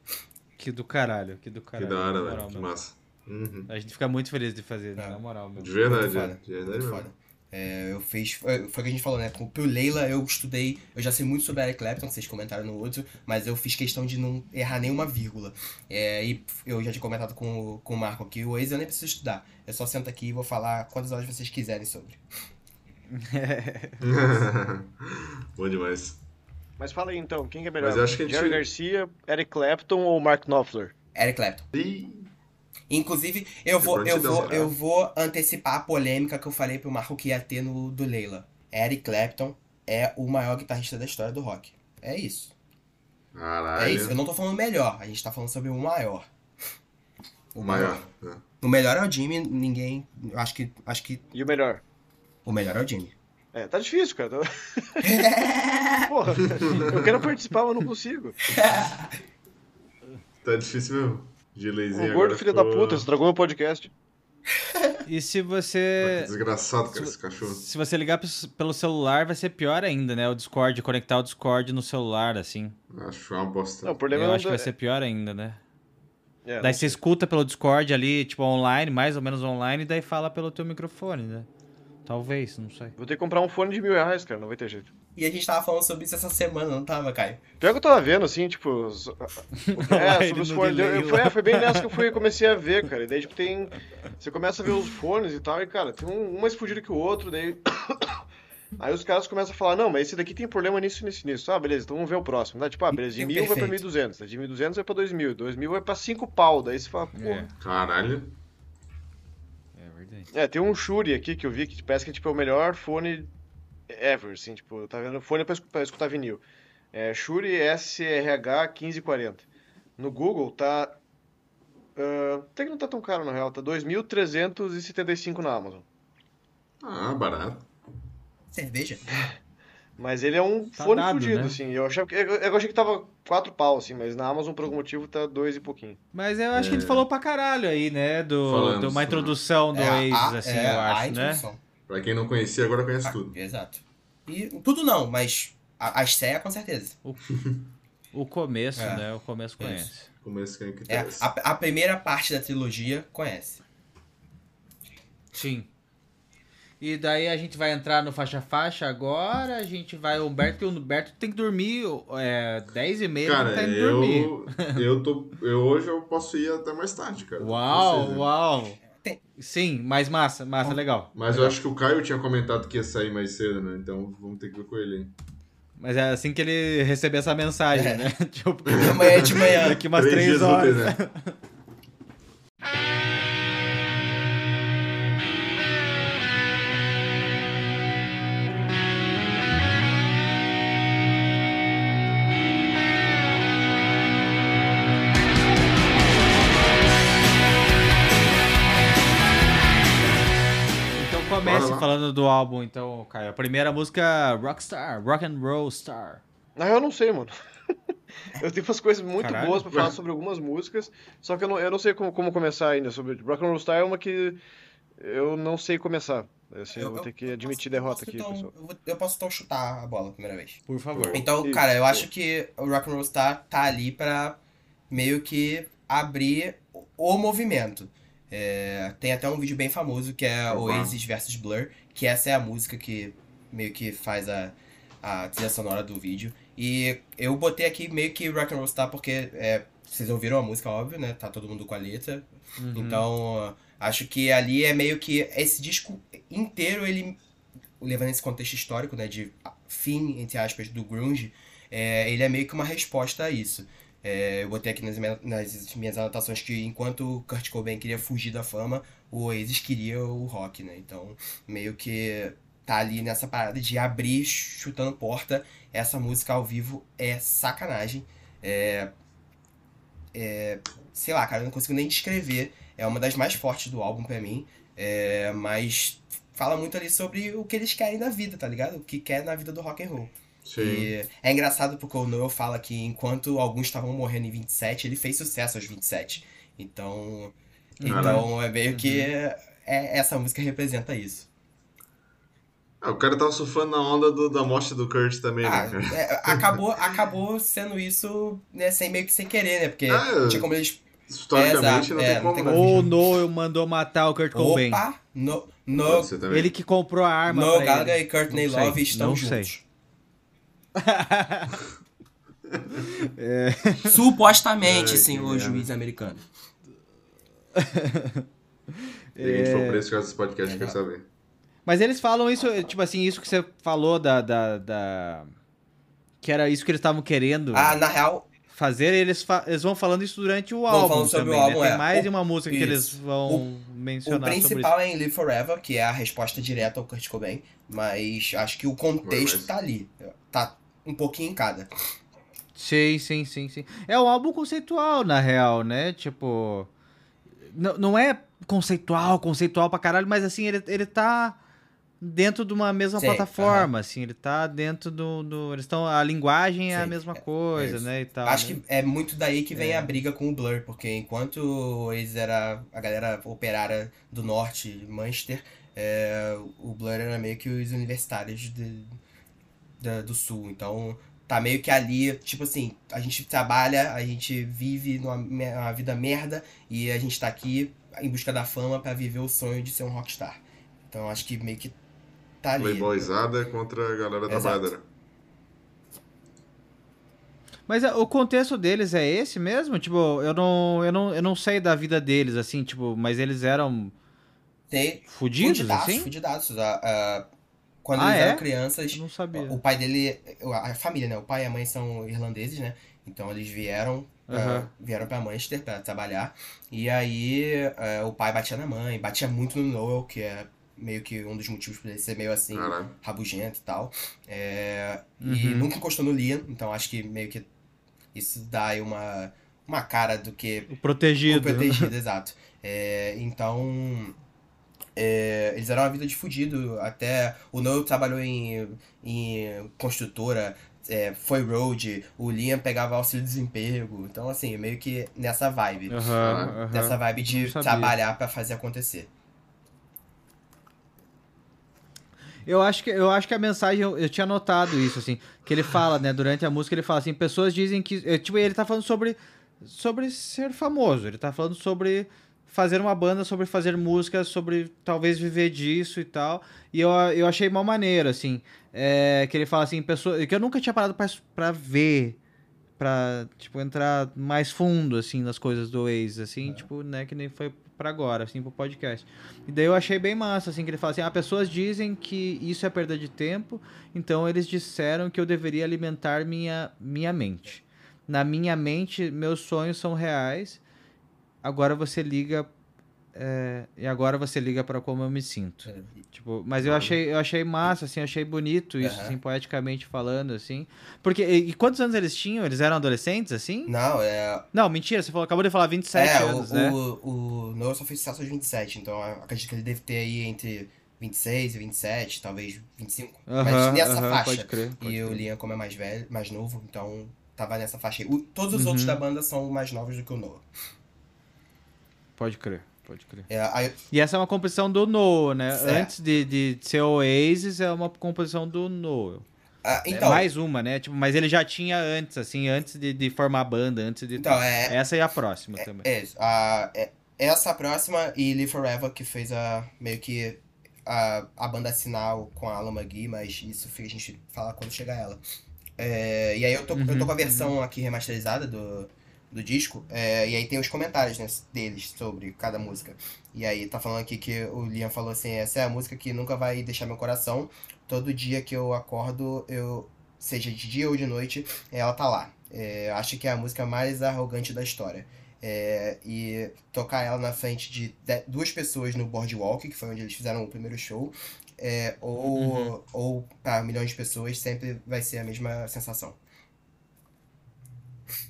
Que do caralho, que do Que caralho. da hora, velho. Que massa. Uhum. A gente fica muito feliz de fazer, É. na moral, meu. De verdade, Muito é. foda. De verdade Muito foda. É, eu fiz. Foi o que a gente falou, né? Pro Leila eu estudei. Eu já sei muito sobre Eric Clapton, vocês comentaram no outro, mas eu fiz questão de não errar nenhuma vírgula. É, e eu já tinha comentado com, o- com o Marco aqui, o Waze eu nem preciso estudar. Eu só sento aqui e vou falar quantas horas vocês quiserem sobre. Bom demais. Mas fala aí então, quem que é melhor? Mas eu acho que a gente- Jerry Garcia, Eric Clapton ou Mark Knopfler? Eric Clapton. Ih, Inclusive, eu vou, eu, vou, eu vou antecipar a polêmica que eu falei pro Marco que ia ter no do Leila. Eric Clapton é o maior guitarrista da história do rock. É isso. Caralho. É isso. Eu não tô falando melhor, a gente tá falando sobre o maior. O maior. né? O melhor é o Jimmy, ninguém. eu Acho que. Acho que E o melhor? O melhor é o Jimmy. É, tá difícil, cara. Porra, eu quero participar, mas não consigo. Tá difícil mesmo. De O gordo filho da puta, estragou meu podcast. E se você. Desgraçado, cara, esse cachorro. Se você ligar pelo celular, vai ser pior ainda, né? O Discord, conectar o Discord no celular, assim. Acho uma bosta. Não, o problema Eu não acho que vai ser pior ainda, né? É, Daí você escuta pelo Discord ali, tipo, online, mais ou menos online, e daí fala pelo teu microfone, né? Talvez, não sei. Vou ter que comprar um fone de mil reais, cara, não vai ter jeito. E a gente tava falando sobre isso essa semana, não tava, Caio? Pior que eu tava vendo, assim, tipo. os- É, sobre os fones. Eu, foi, é, foi bem nessa que eu fui, comecei a ver, cara. E daí, tipo, tem. Você começa a ver os fones e tal, e, cara, tem um, um mais fudido que o outro, daí. Aí os caras começam a falar, não, mas esse daqui tem problema nisso, nisso, nisso. Ah, beleza, então vamos ver o próximo. Né? Tipo, ah, beleza, de mil vai pra Perfeito. 1.200, de 1.200 vai pra 2.000, 2.000 vai pra 5 pau. Daí você fala, pô. É, Caralho. É. É, tem um Shure aqui que eu vi que parece que tipo, é o melhor fone ever, assim, tipo, tá vendo? Fone pra, pra escutar vinil. É Shure SRH 1540. No Google tá. ah, até que não tá tão caro na real, tá 2.375 na Amazon. Ah, barato. Cerveja? Mas ele é um Tá fone dado, fudido, né? assim. Eu, achava, que- eu, eu achei que tava quatro pau, assim, mas na Amazon, por algum motivo, tá dois e pouquinho. Mas eu acho que a gente falou pra caralho aí, né? Do, Falamos, de uma introdução do É, assim, é, eu acho, né? Pra quem não conhecia, agora conhece Ah, tudo. Exato. E tudo não, mas a, a estreia com certeza. O começo, É. né? O começo Isso. conhece. Começo quem que É, interessa. a, a primeira parte da trilogia conhece. Sim. E daí a gente vai entrar no faixa-faixa agora, a gente vai... O Humberto, o Humberto tem que dormir é, 10 e meia, Cara, tá indo dormir. eu, eu tô. Eu, hoje eu posso ir até mais tarde, cara. Uau, Você, né? uau. Tem- Sim, mas massa, massa, legal. Mas eu acho que o Caio tinha comentado que ia sair mais cedo, né? Então vamos ter que ver com ele, hein? Mas é assim que ele receber essa mensagem, É. né? tipo, Amanhã de manhã. daqui umas Três 3 dias horas. úteis, né? falando do álbum, então, Caio. A primeira música, Rockstar, Rock and Roll Star. Na real, eu não sei, mano. eu tenho umas coisas muito Caralho. boas pra falar sobre algumas músicas, só que eu não, eu não sei como, como começar ainda. Sobre Rock and Roll Star é uma que eu não sei começar. Assim, eu, vou ter que admitir eu derrota posso, aqui, então, pessoal. Eu, vou- eu posso então chutar a bola a primeira vez. Por favor. Então, Isso, cara, eu acho que o Rock and Roll Star tá ali pra meio que abrir o movimento. É, tem até um vídeo bem famoso que é. Oasis versus Blur, que essa é a música que meio que faz a, a trilha sonora do vídeo. E eu botei aqui meio que Rock and Roll Star porque é, vocês ouviram a música, óbvio, né? Tá todo mundo com a letra. Uhum. Então, acho que ali é meio que esse disco inteiro, ele levando esse contexto histórico, né, de fim, entre aspas, do grunge, é, ele é meio que uma resposta a isso. É, eu botei aqui nas, minhas- nas minhas anotações que enquanto o Kurt Cobain queria fugir da fama, o Oasis queria o rock, né? Então, meio que tá ali nessa parada de abrir chutando porta. Essa música ao vivo é sacanagem. É, é, sei lá, cara, eu não consigo nem descrever. É uma das mais fortes do álbum pra mim. É, mas fala muito ali sobre o que eles querem na vida, tá ligado? O que quer na vida do rock and roll. Sim. E é engraçado porque o Noel fala que enquanto alguns estavam morrendo em 27, ele fez sucesso aos 27. Então, então é meio que é, essa música representa isso. Ah, o cara tava surfando na onda do- da morte do Kurt também, Ah, né, cara? é, acabou, acabou sendo isso, né, sem meio que sem querer, né? Porque Ah, tinha como eles. Historicamente exato, não é, tem não como, tem né? como. Ou o Noel mandou matar o Kurt Cobain. Opa! No, no. Ele que comprou a arma Noel pra Gallagher ele. e Courtney sei, Love estão não juntos. É. Supostamente, Ai, senhor que juiz americano. E a gente É. for preso por causa desse podcast, quer saber. Mas eles falam isso, tipo assim, isso que você falou da. da, da- Que era isso que eles estavam querendo Ah, na real, fazer, eles, fa- eles vão falando isso durante o Vão álbum. falando sobre também, o álbum, né? Tem é. mais O- de uma música que isso. eles vão o mencionar sobre isso. principal é em Live Forever, que é a resposta direta ao Kurt Cobain, mas acho que o contexto Mas- tá ali. Tá um pouquinho em cada. Sim, sim, sim, sim. É um álbum conceitual, na real, né? Tipo. Não, não é conceitual, conceitual pra caralho, mas assim, ele, ele tá dentro de uma mesma Sim, plataforma, assim, ele tá dentro do. do eles estão. A linguagem é a Sim, mesma é- coisa, é né? E tal, Acho né? que é muito daí que vem É. a briga com o Blur, porque enquanto eles era a galera operária do norte, Manchester, é, o Blur era meio que os universitários de- da- do sul. Então tá meio que ali, tipo assim, a gente trabalha, a gente vive numa uma vida merda e a gente tá aqui em busca da fama pra viver o sonho de ser um rockstar. Então acho que meio que tá ali. Playboyzada contra a galera Exato. trabalhadora. Mas é, o contexto deles é esse mesmo? Tipo, eu não, eu não, eu não sei da vida deles, assim, tipo, mas eles eram Tem fudidos, fudidaços, assim? fudidaços. A- a- quando Ah, eles é? eram crianças, Eu não sabia. O pai dele, a família, né? O pai e a mãe são irlandeses, né? Então eles vieram, eh, vieram para Manchester para trabalhar. E aí eh, o pai batia na mãe, batia muito no Noel, que é meio que um dos motivos pra ele ser meio assim, rabugento e tal. É, E Uhum. nunca encostou no Liam, então acho que meio que isso dá aí uma, uma cara do que O protegido. o protegido, exato. É, então, É, eles eram uma vida de fudido. Até o Noel trabalhou em, em construtora, é, foi road, o Liam pegava auxílio-desemprego. Então, assim, meio que nessa vibe. Aham, aham. Nessa vibe de trabalhar pra fazer acontecer. Eu acho que, eu acho que a mensagem, eu, eu tinha notado isso, assim, que ele fala, né, durante a música, ele fala assim, pessoas dizem que, é, tipo, ele tá falando sobre, sobre ser famoso, ele tá falando sobre fazer uma banda, sobre fazer música, sobre talvez viver disso e tal, e eu, eu achei mal maneiro, assim, é, que ele fala assim, pessoa, que eu nunca tinha parado pra, pra ver, pra, tipo, entrar mais fundo, assim, nas coisas do Waze, assim, tipo, né, que nem foi pra agora, assim, pro podcast. E daí eu achei bem massa, assim, que ele fala assim, ah, pessoas dizem que isso é perda de tempo, então eles disseram que eu deveria alimentar minha, minha mente. Na minha mente, meus sonhos são reais, agora você liga... é, e agora você liga pra como eu me sinto. Tipo, mas eu achei, eu achei massa, assim, eu achei bonito isso, Aham. assim, poeticamente falando, assim. Porque, e, e quantos anos eles tinham? Eles eram adolescentes, assim? Não, é. Não, mentira, você falou, acabou de falar 27 é, anos, o, né? o, o Noel só fez sucesso aos 27, então acredito que ele deve ter aí entre 26 e 27, talvez 25. mas Aham, nessa aham, faixa. Pode crer. pode E o. Liam, como é mais velho, mais novo, então tava nessa faixa aí. O- todos os Uhum. outros da banda são mais novos do que o Noah. Pode crer, pode crer. É, aí- E essa é uma composição do Noah, né? Certo. Antes de, de ser Oasis, é uma composição do Noah. ah, é então, mais uma, né? Tipo, mas ele já tinha antes, assim, antes de, de formar a banda, antes de. então é, Essa e a próxima também. é, a, é essa próxima e Live Forever que fez a meio que a, a banda sinal com a Alan McGee, mas isso a gente fala quando chegar ela. É, e aí eu tô, eu tô com a Uhum, versão aqui remasterizada do, do disco, é, e aí tem os comentários né, deles sobre cada música. E aí tá falando aqui que o Liam falou assim, essa é a música que nunca vai deixar meu coração. Todo dia que eu acordo, eu seja de dia ou de noite, ela tá lá. É, acho que é a música mais arrogante da história. É, e tocar ela na frente de duas pessoas no Boardwalk, que foi onde eles fizeram o primeiro show, é, ou, Uhum. ou para milhões de pessoas, sempre vai ser a mesma sensação.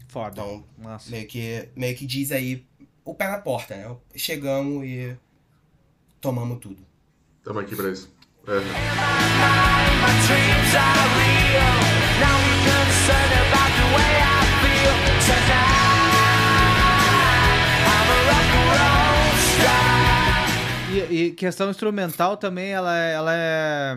Foda. Então, Nossa. meio que, meio que diz aí o pé na porta, né? Chegamos e tomamos tudo. Tamo aqui pra isso. É. My dreams are real. Now I'm concerned about the way I feel tonight. I'm a rock and roll star. E, e questão instrumental também, ela, é- ela é.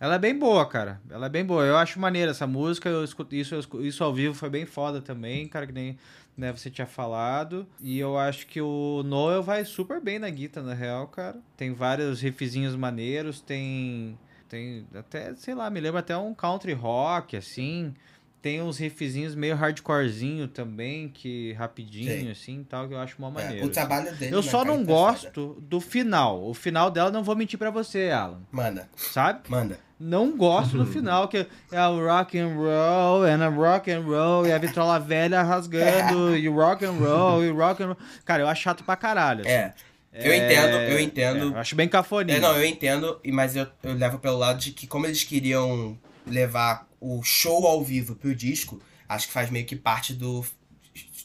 Ela é bem boa, cara. Ela é bem boa. Eu acho maneira essa música. Eu escuto isso, eu escuto- isso ao vivo foi bem foda também, cara, que nem né, você tinha falado. E eu acho que o Noel vai super bem na guitarra, na real, cara. Tem vários riffzinhos maneiros, tem. Tem até, sei lá, me lembra até um country rock, assim. Tem uns riffzinhos meio hardcorezinho também, que rapidinho, Sim. assim, tal, que eu acho mó É, maneiro. o assim. trabalho dele. Eu só não foda. gosto do final. O final dela, não vou mentir pra você, Alan. Manda, Sabe? manda. Não gosto do final, que é o rock and roll, and a rock and roll, e a vitrola velha rasgando, e o rock and roll, e o rock and roll. Cara, eu acho chato pra caralho. assim. É. Eu entendo, eu entendo. É, eu acho bem cafoninho. É, não, eu entendo, e- mas eu, eu levo pelo lado de que como eles queriam levar o show ao vivo pro disco, acho que faz meio que parte do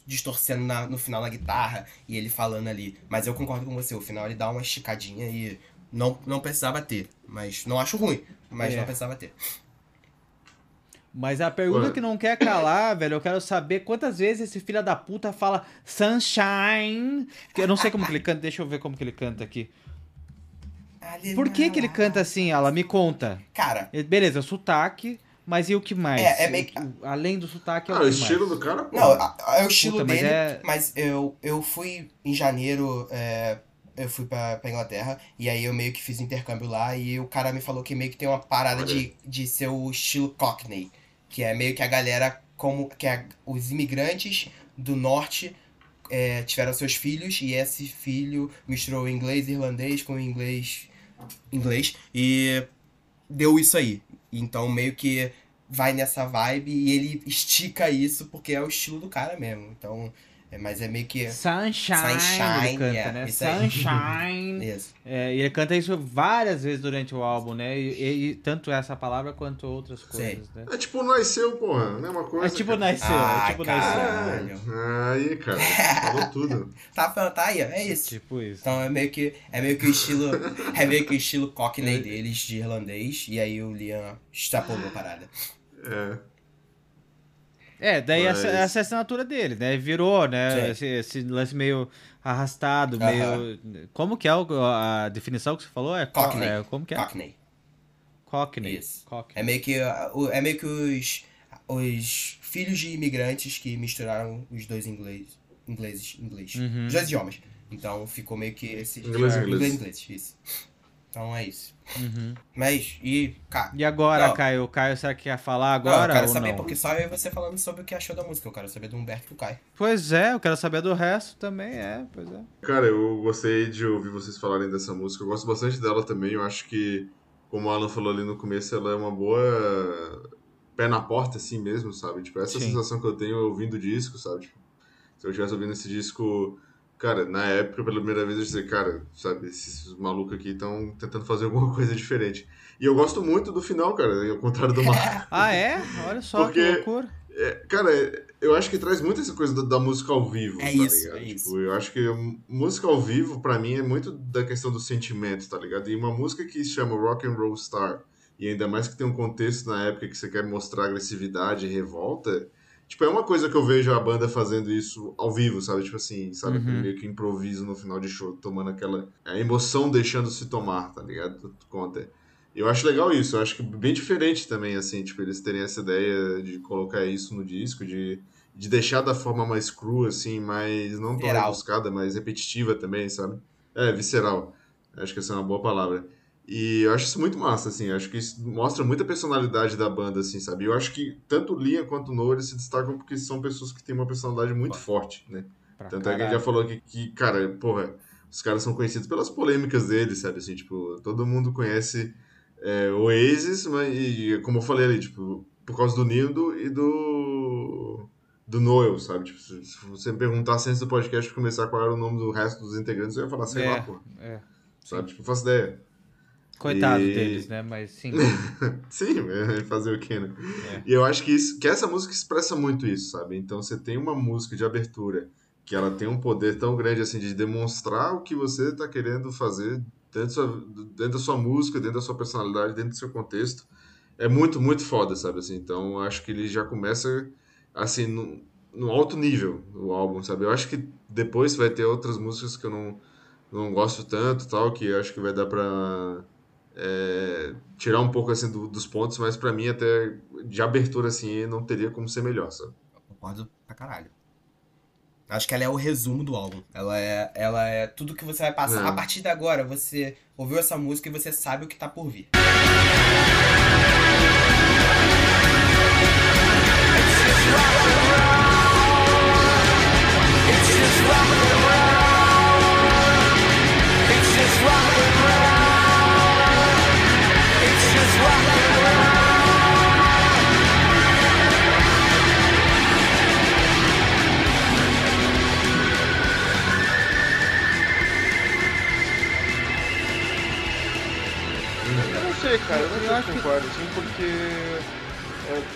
distorcendo na- no final na guitarra e ele falando ali. Mas eu concordo com você, o final ele dá uma esticadinha e não, não precisava ter. Mas não acho ruim, mas É. não precisava ter. Mas a pergunta Ué. que não quer calar, velho, eu quero saber quantas vezes esse filho da puta fala Sunshine. Que eu não sei como que ele canta, deixa eu ver como que ele canta aqui. Por que que ele canta assim, Alan? Me conta. Cara, Ele- Beleza, sotaque, mas e o que mais? É, é meio O- Além do sotaque, é Ah, o o que estilo mais? do cara, pô. Não, a- a- é o estilo Puta, mas dele, é- mas eu, eu fui em janeiro, é, eu fui pra, pra Inglaterra, e aí eu meio que fiz intercâmbio lá, e o cara me falou que meio que tem uma parada de, de ser o estilo Cockney, que é meio que a galera, como que é, os imigrantes do norte é, tiveram seus filhos, e esse filho misturou o inglês irlandês com o inglês inglês, e deu isso aí. Então meio que vai nessa vibe e ele estica isso porque é o estilo do cara mesmo. Então Mas é meio que. Sunshine, Sunshine, ele canta, é, né? Sunshine. Isso. É, e ele canta isso várias vezes durante o álbum, né? E, e- e tanto essa palavra quanto outras coisas, né? É tipo nasceu, porra. Mesma coisa. É tipo cara. nasceu, Ah, é tipo cara. nasceu. Caralho. Aí, cara, falou tudo. Tá, tá aí, ó, é isso. Tipo isso. Então é meio que é meio que o estilo é meio que o estilo Cockney deles de irlandês e aí o Liam extrapolou a parada. É. É, daí Mas- essa, essa é a assinatura dele, né? Virou, né? Esse, esse lance meio arrastado, Aham. meio. Como que é o- a definição que você falou? É co- Cockney. é, como que é? Cockney. Cockney. Isso. Cockney. É meio que uh, é meio que os os filhos de imigrantes que misturaram os dois inglês, ingleses, inglês, Uhum. os dois idiomas. Então ficou meio que esse Inglês, inglês. inglês, inglês, isso. Então é isso. Uhum. Mas e cara, E agora, Não. Caio? Caio, será que quer falar não, agora eu quero ou saber não? porque só eu e você falando sobre o que achou da música, eu quero saber do Humberto e do Caio. Pois é, eu quero saber do resto também, é, pois é. Cara, eu gostei de ouvir vocês falarem dessa música. Eu gosto bastante dela também. Eu acho que, como o Alan falou ali no começo, ela é uma boa pé na porta, assim mesmo, sabe? Tipo, essa Sim. sensação que eu tenho ouvindo o disco, sabe? Tipo, se eu estivesse ouvindo esse disco, cara, na época, pela primeira vez, eu disse, cara, sabe, esses malucos aqui estão tentando fazer alguma coisa diferente. E eu gosto muito do final, cara, ao contrário do Marco. Ah, é? Olha só que Porque- loucura. É, cara, eu acho que traz muito essa coisa da, da música ao vivo, É tá isso, ligado? é isso. Tipo, eu acho que música ao vivo, pra mim, é muito da questão do sentimento, tá ligado? E uma música que se chama Rock and Roll Star, e ainda mais que tem um contexto na época que você quer mostrar agressividade e revolta, tipo, é uma coisa que eu vejo a banda fazendo isso ao vivo, sabe? Tipo assim, sabe? Uhum. Meio que improviso no final de show, tomando aquela... A emoção deixando se tomar, tá ligado? Conta. Eu acho legal isso, eu acho que bem diferente também, assim, tipo, eles terem essa ideia de colocar isso no disco, de, de deixar da forma mais crua, assim, mais, não tão rebuscada, mas repetitiva também, sabe? É, visceral. Acho que essa é uma boa palavra. E eu acho isso muito massa, assim, acho que isso mostra muita personalidade da banda, assim, sabe? Eu acho que tanto o Liam quanto o Noah se destacam porque são pessoas que têm uma personalidade muito forte, né? Pra Tanto é que a gente caralho. já falou aqui que, cara, porra, os caras são conhecidos pelas polêmicas deles, sabe? Assim, tipo, todo mundo conhece é, Oasis, mas, e, como eu falei ali, tipo, por causa do Nildo e do. do Noel, sabe? Tipo, se, se você me perguntasse antes do podcast começar qual era o nome do resto dos integrantes, eu ia falar, sei É, lá, pô. é. Sabe? Tipo, faço ideia. Coitado E- deles, né? Mas sim. Sim, é, fazer o quê, né? É. E eu acho que, isso, que essa música expressa muito isso, sabe? Então você tem uma música de abertura que ela tem um poder tão grande assim de demonstrar o que você está querendo fazer dentro da, sua, dentro da sua música, dentro da sua personalidade, dentro do seu contexto. É muito, muito foda, sabe? Assim, então eu acho que ele já começa assim no, no alto nível o álbum, sabe? Eu acho que depois vai ter outras músicas que eu não, não gosto tanto, tal, que eu acho que vai dar pra é, tirar um pouco assim do- dos pontos, mas pra mim até de abertura assim não teria como ser melhor, sabe? Eu concordo pra caralho. Acho que ela é o resumo do álbum. Ela é, ela é tudo que você vai passar. É. A partir de agora, você ouviu essa música e você sabe o que tá por vir. Eu não sei, cara, eu não sei se que- concordo, assim, porque. é,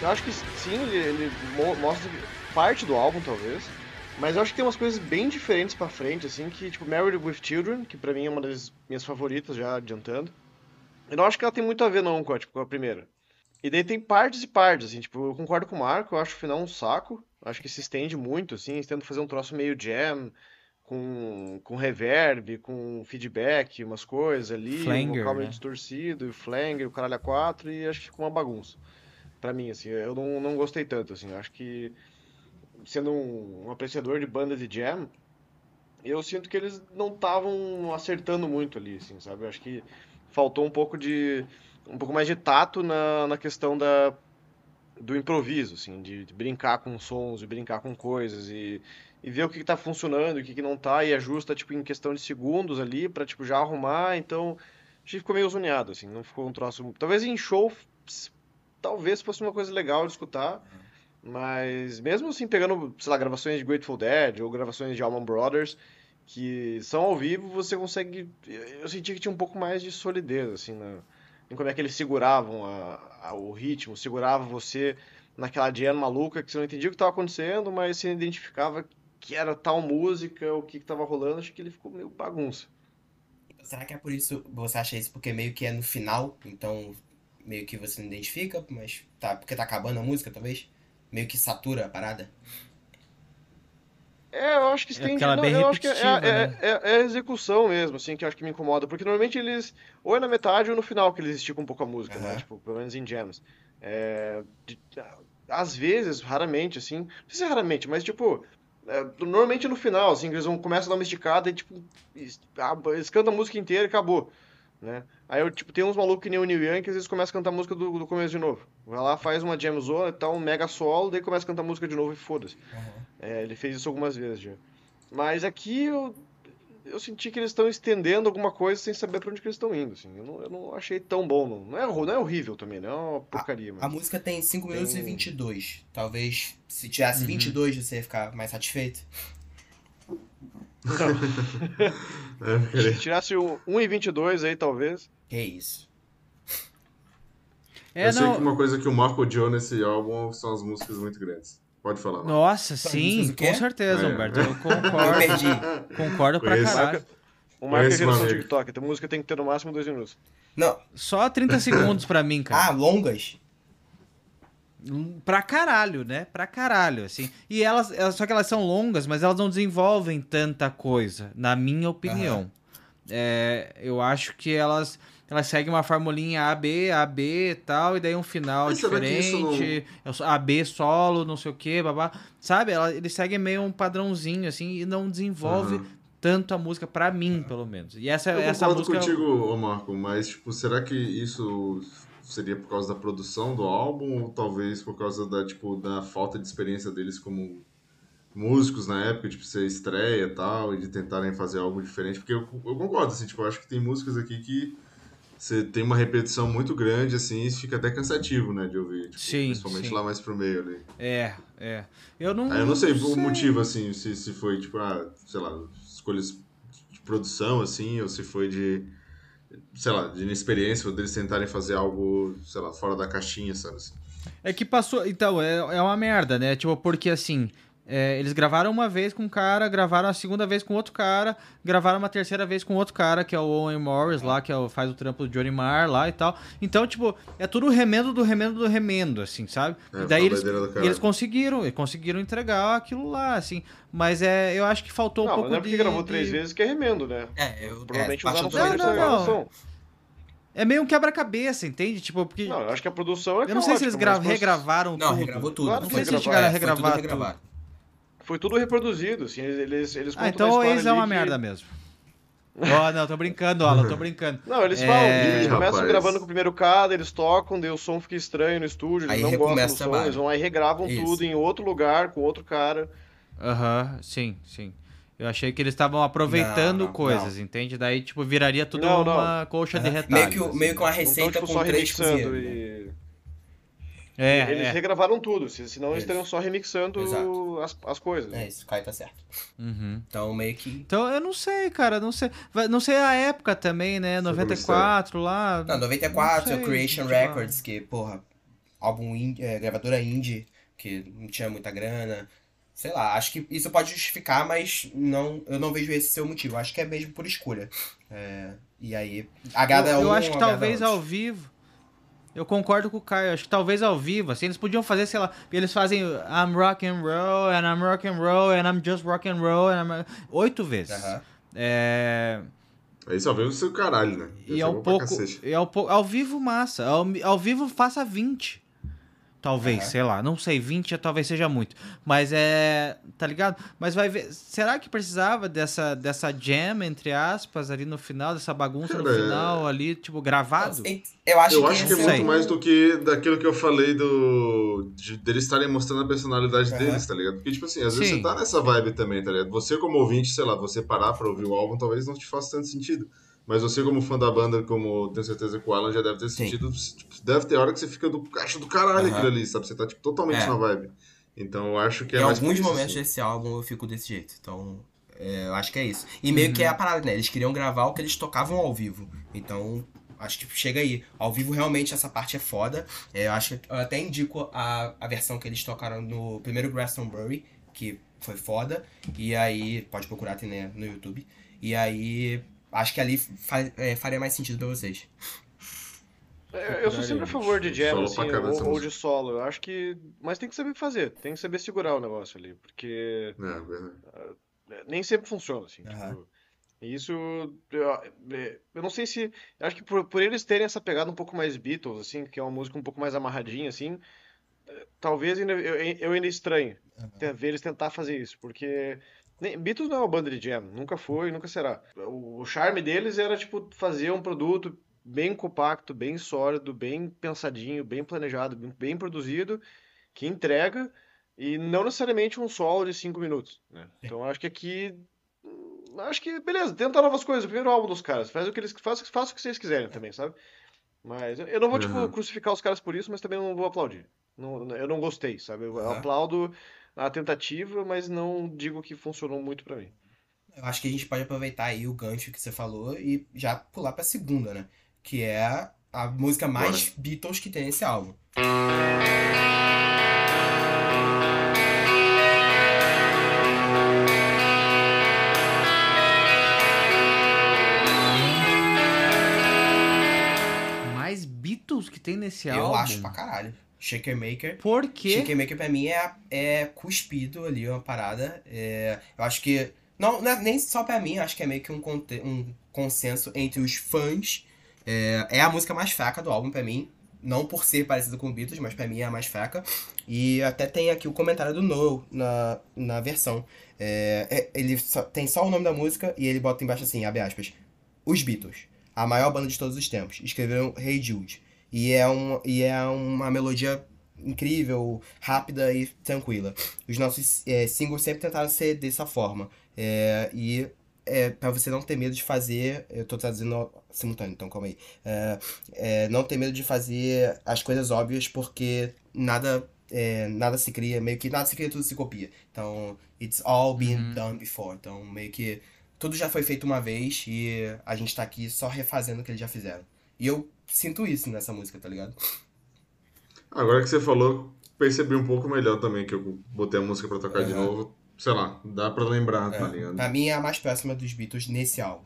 eu acho que sim, ele, ele mo- mostra parte do álbum, talvez. Mas eu acho que tem umas coisas bem diferentes pra frente, assim, que, tipo, Married with Children, que pra mim é uma das minhas favoritas, já adiantando. Eu não acho que ela tem muito a ver, não, com a, tipo, com a primeira. E daí tem partes e partes, assim, tipo, eu concordo com o Marco, eu acho o final um saco. Acho que se estende muito, assim, eles tentam fazer um troço meio jam, com, com reverb, com feedback, umas coisas ali, um Flanger, vocal meio né? distorcido, e o flanger, o caralho a quatro, e acho que ficou uma bagunça. Pra mim, assim, eu não, não gostei tanto, assim, acho que, sendo um, um apreciador de bandas de jam, eu sinto que eles não estavam acertando muito ali, assim, sabe? Eu acho que faltou um pouco de, um pouco mais de tato na, na questão da, do improviso, assim, de, de brincar com sons, de brincar com coisas e, e ver o que, que tá funcionando, o que, que não tá, e ajusta, tipo, em questão de segundos ali pra, tipo, já arrumar, então, acho que ficou meio zoneado, assim, não ficou um troço... Talvez em show, talvez fosse uma coisa legal de escutar, Mas mesmo assim, pegando, sei lá, gravações de Grateful Dead ou gravações de Allman Brothers, que são ao vivo, você consegue. Eu senti que tinha um pouco mais de solidez, assim, na, em como é que eles seguravam a- a- o ritmo, seguravam você naquela jam maluca que você não entendia o que estava acontecendo, mas você identificava que era tal música, o que estava rolando, acho que ele ficou meio bagunça. Será que é por isso, você acha isso porque meio que é no final, então meio que você não identifica, mas tá, porque tá acabando a música, talvez? Meio que satura a parada? É, eu acho que isso É tem. porque ela é não, bem eu acho que é, é- né? é- é a execução mesmo, assim, que eu acho que me incomoda. Porque normalmente eles. Ou é na metade ou no final que eles esticam um pouco a música, né? Aham. Tipo, pelo menos em jams. É, de- às vezes, raramente, assim. Não sei se é raramente, mas tipo. É, normalmente no final, assim, eles vão, começam a dar uma esticada e, tipo, es- eles cantam a música inteira e acabou. Né? Aí eu, tipo, tem uns malucos que nem o Neil Young que às vezes começa a cantar a música do, do começo de novo. Vai lá, faz uma jam zona e tal, um mega solo, daí começa a cantar a música de novo e foda-se. É, ele fez isso algumas vezes já. Mas aqui eu, eu senti que eles estão estendendo alguma coisa sem saber pra onde que eles estão indo, assim. Eu não, eu não achei tão bom, não. Não é, não é horrível também, não é uma porcaria, A mas... música tem 5 minutos e Tem- 22. Talvez se tivesse 22 você ia ficar mais satisfeito. É, Se tirasse o 1 e 22 aí, talvez. Que isso. É, eu sei não. que uma coisa que o Marco odiou nesse álbum são as músicas muito grandes. Pode falar, Marco. Nossa, Só sim, com certeza, É. Humberto. Eu Eu concordo. perdi. concordo pra Conheço. caralho. O marca é geração. TikTok. A música tem que ter no máximo dois minutos. Não. Só 30 segundos pra mim, cara. Ah, longas? Pra caralho, né? Pra caralho, assim. E elas, elas- só que elas são longas, mas elas não desenvolvem tanta coisa, na minha opinião. É, eu acho que elas, elas seguem uma formulinha A, B, A, B e tal, e daí um final Mas não- diferente, A, B solo, não sei o que, babá. Sabe? Ela, eles seguem meio um padrãozinho, assim, e não desenvolve Aham. tanto a música, pra mim, pelo menos. E essa, Eu essa música... contigo, ô Marco, mas tipo, será que isso seria por causa da produção do álbum ou talvez por causa da, tipo, da falta de experiência deles como músicos na época, tipo, ser estreia e tal, e de tentarem fazer algo diferente? Porque eu, eu concordo, assim, tipo, eu acho que tem músicas aqui que você tem uma repetição muito grande, assim, e fica até cansativo, né, de ouvir. Tipo, Sim, Principalmente sim. lá mais pro meio ali. É, é. Eu não, Aí eu não sei o motivo, assim, se, se foi, tipo, ah, sei lá, escolhas de produção, assim, ou se foi de, sei lá, de inexperiência, ou deles tentarem fazer algo, sei lá, fora da caixinha, sabe? assim. É que passou. Então, é, é uma merda, né? Tipo, porque assim. É, eles gravaram uma vez com um cara, gravaram a segunda vez com outro cara, gravaram uma terceira vez com outro cara, que é o Owen Morris lá, que é o, faz o trampo do Johnny Marr lá e tal. Então, tipo, é tudo remendo do remendo do remendo, assim, sabe? É, e daí eles, e eles conseguiram, eles conseguiram entregar aquilo lá, assim. Mas é, eu acho que faltou um não, pouco mas não é porque de, gravou de- três vezes que é remendo, né? É, eu. Provavelmente é, usaram só Não, não, não. É meio um quebra-cabeça, entende? Tipo, porque. Não, eu acho que a produção é eu não sei se eles gra- regravaram Não, tudo. regravou tudo. Claro Não sei se eles chegaram a É, tudo regravar regravado. Foi tudo reproduzido, assim, eles, eles, eles Ah, então uma o história ex é uma que- merda mesmo. Ó, não, tô brincando, Alan, tô brincando. Não, eles É, falam, eles começam rapaz. gravando com o primeiro cara, eles tocam, daí o som fica estranho no estúdio, eles Aí não gostam do som, eles vão aí regravam Isso. tudo em outro lugar, com outro cara. Aham, sim, sim. Eu achei que eles estavam aproveitando Não, não, coisas, entende? Daí, tipo, viraria tudo Não, não. uma colcha de retalhos. Meio que, meio que uma Não receita tipo, com só três cozinheiros. né? e... É, Eles é. regravaram tudo, se- senão eles estariam só remixando Exato. as, as coisas. É isso, o Caio tá certo. Uhum. Então meio que. Então, eu não sei, cara, não sei. Não sei a época também, né? Sei como 94 lá. Não, 94, Não sei, o Creation Records, que, porra, álbum indie, é, gravadora indie, que não tinha muita grana. Sei lá, acho que isso pode justificar, mas não, eu não vejo esse ser o motivo. Acho que é mesmo por escolha. É, e aí, agrada eu, eu um, acho que talvez outros. ao vivo. Eu concordo com o Caio, acho que talvez ao vivo, assim, eles podiam fazer, sei lá, eles fazem I'm rock and roll, and I'm rock and roll, and I'm just rock and roll, and I'm... oito vezes. Aham. É, Aí só veio o seu caralho, né? E Já ao jogou pra pouco. cacete. E ao, ao vivo, massa. Ao, ao vivo, faça 20. Talvez, Aham. sei lá. Não sei, 20 talvez seja muito. Mas é. Tá ligado? Mas vai ver. Será que precisava dessa, dessa jam, entre aspas, ali no final, dessa bagunça no é- final, ali, tipo, gravado? Eu acho Eu que acho que é esse sei. muito mais do que daquilo que eu falei do. De, deles estarem mostrando a personalidade Aham. deles, tá ligado? Porque, tipo assim, às vezes Sim. você tá nessa vibe também, tá ligado? Você, como ouvinte, sei lá, você parar pra ouvir o álbum talvez não te faça tanto sentido. Mas você, como fã da banda, como tenho certeza que o Alan já deve ter sentido. tipo, deve ter hora que você fica do caixa do caralho Aham. aquilo ali, sabe? Você tá tipo, totalmente É. na vibe. Então eu acho que é em alguns momentos assim. desse álbum eu fico desse jeito. Então, é, eu acho que é isso. E meio que é a parada, né? Eles queriam gravar o que eles tocavam ao vivo. Então, acho que chega aí. Ao vivo, realmente, essa parte é foda. É, eu acho que eu até indico a, a versão que eles tocaram no primeiro Glastonbury, que foi foda. E aí, pode procurar tem né, no YouTube. E aí, acho que ali fa- é, faria mais sentido pra vocês. É, Eu sou sempre a favor de jam, Solo assim, ou, ou de solo. Eu acho que. Mas tem que saber fazer, tem que saber segurar o negócio ali, porque É, verdade. é, nem sempre funciona, assim. Aham. tipo, isso. Eu, eu não sei se. Eu acho que por, por eles terem essa pegada um pouco mais Beatles, assim, que é uma música um pouco mais amarradinha, assim, talvez ainda, eu, eu ainda estranhe ver eles tentar fazer isso, porque. Beatles não é uma banda de jam, nunca foi, nunca será. O, charme deles era, tipo, fazer um produto bem compacto, bem sólido, bem pensadinho, bem planejado, bem, produzido, que entrega, e não necessariamente um solo de cinco minutos, né? Então eu acho que aqui. Acho que, beleza, tenta novas coisas. O primeiro álbum dos caras, faz o que eles faz, faz o que vocês quiserem também, sabe? Mas eu- não vou, tipo, Uhum. crucificar os caras por isso, mas também não vou aplaudir. Não, eu não gostei, sabe? Eu Aham. aplaudo a tentativa, mas não digo que funcionou muito pra mim. Eu acho que a gente pode aproveitar aí o gancho que você falou e já pular pra segunda, né? Que é a música mais Beatles que tem nesse álbum. Mais Beatles que tem nesse Eu álbum. acho pra caralho. Shaker Maker. Por quê? Shaker Maker pra mim é, é cuspido ali, uma parada. É, eu acho que. Não, não é nem só pra mim, acho que é meio que um, um consenso entre os fãs. É, é a música mais fraca do álbum pra mim. Não por ser parecida com Beatles, mas pra mim é a mais fraca. E até tem aqui o comentário do Noel na, na versão. É, é- ele só- tem só o nome da música e ele bota embaixo assim, abre aspas. Os Beatles, a maior banda de todos os tempos, escreveram Hey Jude. E é, um, e é uma melodia incrível, rápida e tranquila. Os nossos é, singles sempre tentaram ser dessa forma. É, e é, para você não ter medo de fazer, eu tô traduzindo simultâneo, então calma aí. É, é, não ter medo de fazer as coisas óbvias, porque nada é, nada se cria, meio que nada se cria, tudo se copia. Então, it's all been done before. Então, meio que tudo já foi feito uma vez e a gente tá aqui só refazendo o que eles já fizeram. E eu sinto isso nessa música, tá ligado? Agora que você falou, percebi um pouco melhor também que eu botei a música pra tocar de Aham. novo. Sei lá, dá pra lembrar, tá É, ligado? pra mim é a mais próxima dos Beatles nesse álbum.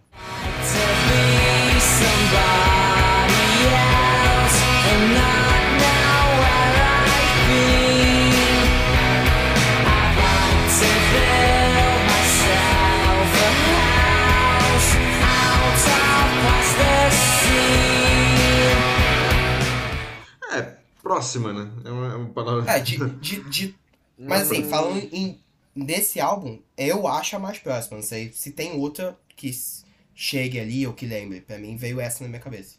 Próxima, né? É uma, é uma palavra. É, de, de, de- Mas assim, falando em nesse álbum, eu acho a mais próxima. Não sei se tem outra que chegue ali ou que lembre. Pra mim veio essa na minha cabeça.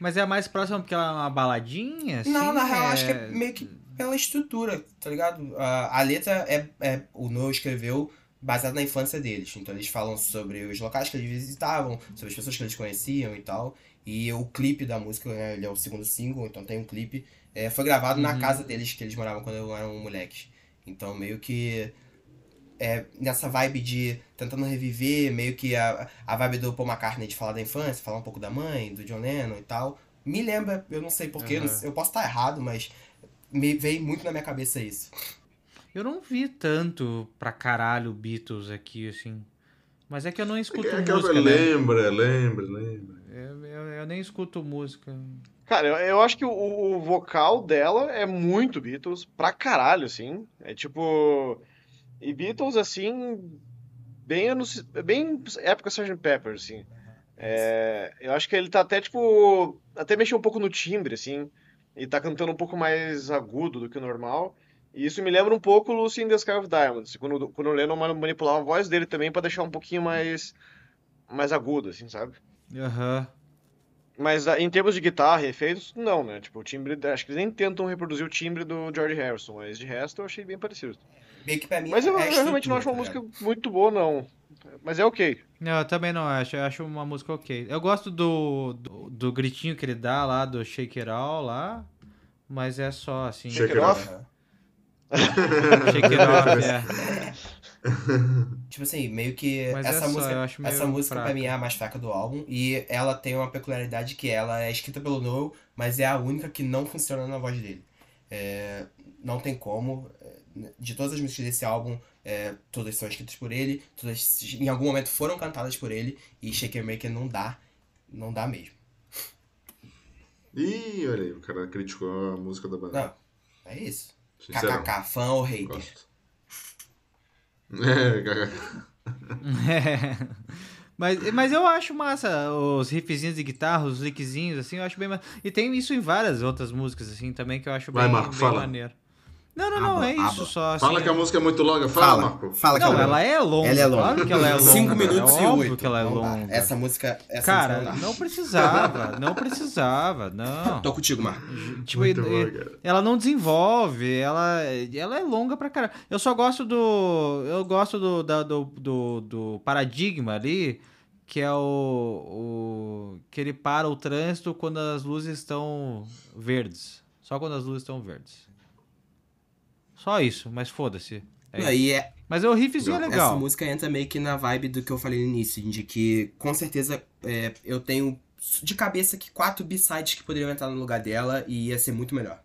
Mas é a mais próxima porque ela é uma baladinha? Assim, Não, na real, é... acho que é meio que pela estrutura, tá ligado? A, a letra é, é. O Noel escreveu baseado na infância deles. Então eles falam sobre os locais que eles visitavam, sobre as pessoas que eles conheciam e tal. E o clipe da música, né, ele é o segundo single, então tem um clipe. é, foi gravado na Uhum. casa deles que eles moravam quando eram moleques. Então meio que. É, nessa vibe de tentando reviver, meio que a, a vibe do Paul McCartney de falar da infância, falar um pouco da mãe, do John Lennon e tal. Me lembra, eu não sei porquê, Aham. eu posso estar errado, mas me veio muito na minha cabeça isso. Eu não vi tanto pra caralho Beatles aqui, assim. Mas é que eu não escuto É que música, né? lembra, lembra, lembra. Eu, nem escuto música. Cara, eu, eu acho que o, o vocal dela é muito Beatles, pra caralho, assim. É tipo. E Beatles, assim. Bem anos. Bem época Sgt. Pepper, assim. É, eu acho que ele tá até, tipo. Até mexeu um pouco no timbre, assim. E tá cantando um pouco mais agudo do que o normal. E isso me lembra um pouco Lucy in the Sky of Diamonds. Quando, quando o Lennon manipulava a voz dele também pra deixar um pouquinho mais. Mais agudo, assim, sabe? Aham. Mas ah, em termos de guitarra e efeitos, não, né? Tipo, o timbre. Acho que eles nem tentam reproduzir o timbre do George Harrison, mas de resto eu achei bem parecido. Meio que pra mim Mas eu, é eu realmente não acho uma tá música muito boa, não. Mas é ok. Não, eu também não acho. Eu acho uma música ok. Eu gosto do, do, do gritinho que ele dá lá, do Shake It All lá. Mas é só assim. Shake It off. Shake It Off, é. Tipo assim, meio que Mas essa é só, música, eu acho meio essa música pra mim é a mais fraca do álbum e ela tem uma peculiaridade que ela é escrita pelo Noel, mas é a única que não funciona na voz dele. É, não tem como. é, De todas as músicas desse álbum, é, todas são escritas por ele, todas em algum momento foram cantadas por ele e Shaker Maker não dá, não dá mesmo. Ih, olha aí, o cara criticou a música da banda. Não, é isso. KKK, fã ou hater. Gosto. É, mas, mas eu acho massa os riffzinhos de guitarra, os lickzinhos, assim, eu acho bem massa. E tem isso em várias outras músicas, assim, também, que eu acho Vai, bem, Marco, bem fala. maneiro. Não, não, Ah, não, é ah, isso só. Assim, Fala que a música é muito longa. Fala, Fala, Marco. fala que Não, ela ela é longa. Ela é longa. Claro que ela é longa. 5 minutos é e óbvio 8. que ela é longa. Essa música. Essa Cara, música não não precisava, não precisava, não. Tô contigo, Marco. Tipo, Muito e- ela não desenvolve, ela, ela é longa pra caralho. Eu só gosto do. Eu gosto do, da- do, do, do paradigma ali, que é o, o. que ele para o trânsito quando as luzes estão verdes. Só quando as luzes estão verdes. Só isso, mas foda-se. É Não, isso. e é, Mas o riffzinho é Essa legal. música entra meio que na vibe do que eu falei no início, de que com certeza é, eu tenho de cabeça que quatro B-sides que poderiam entrar no lugar dela e ia ser muito melhor.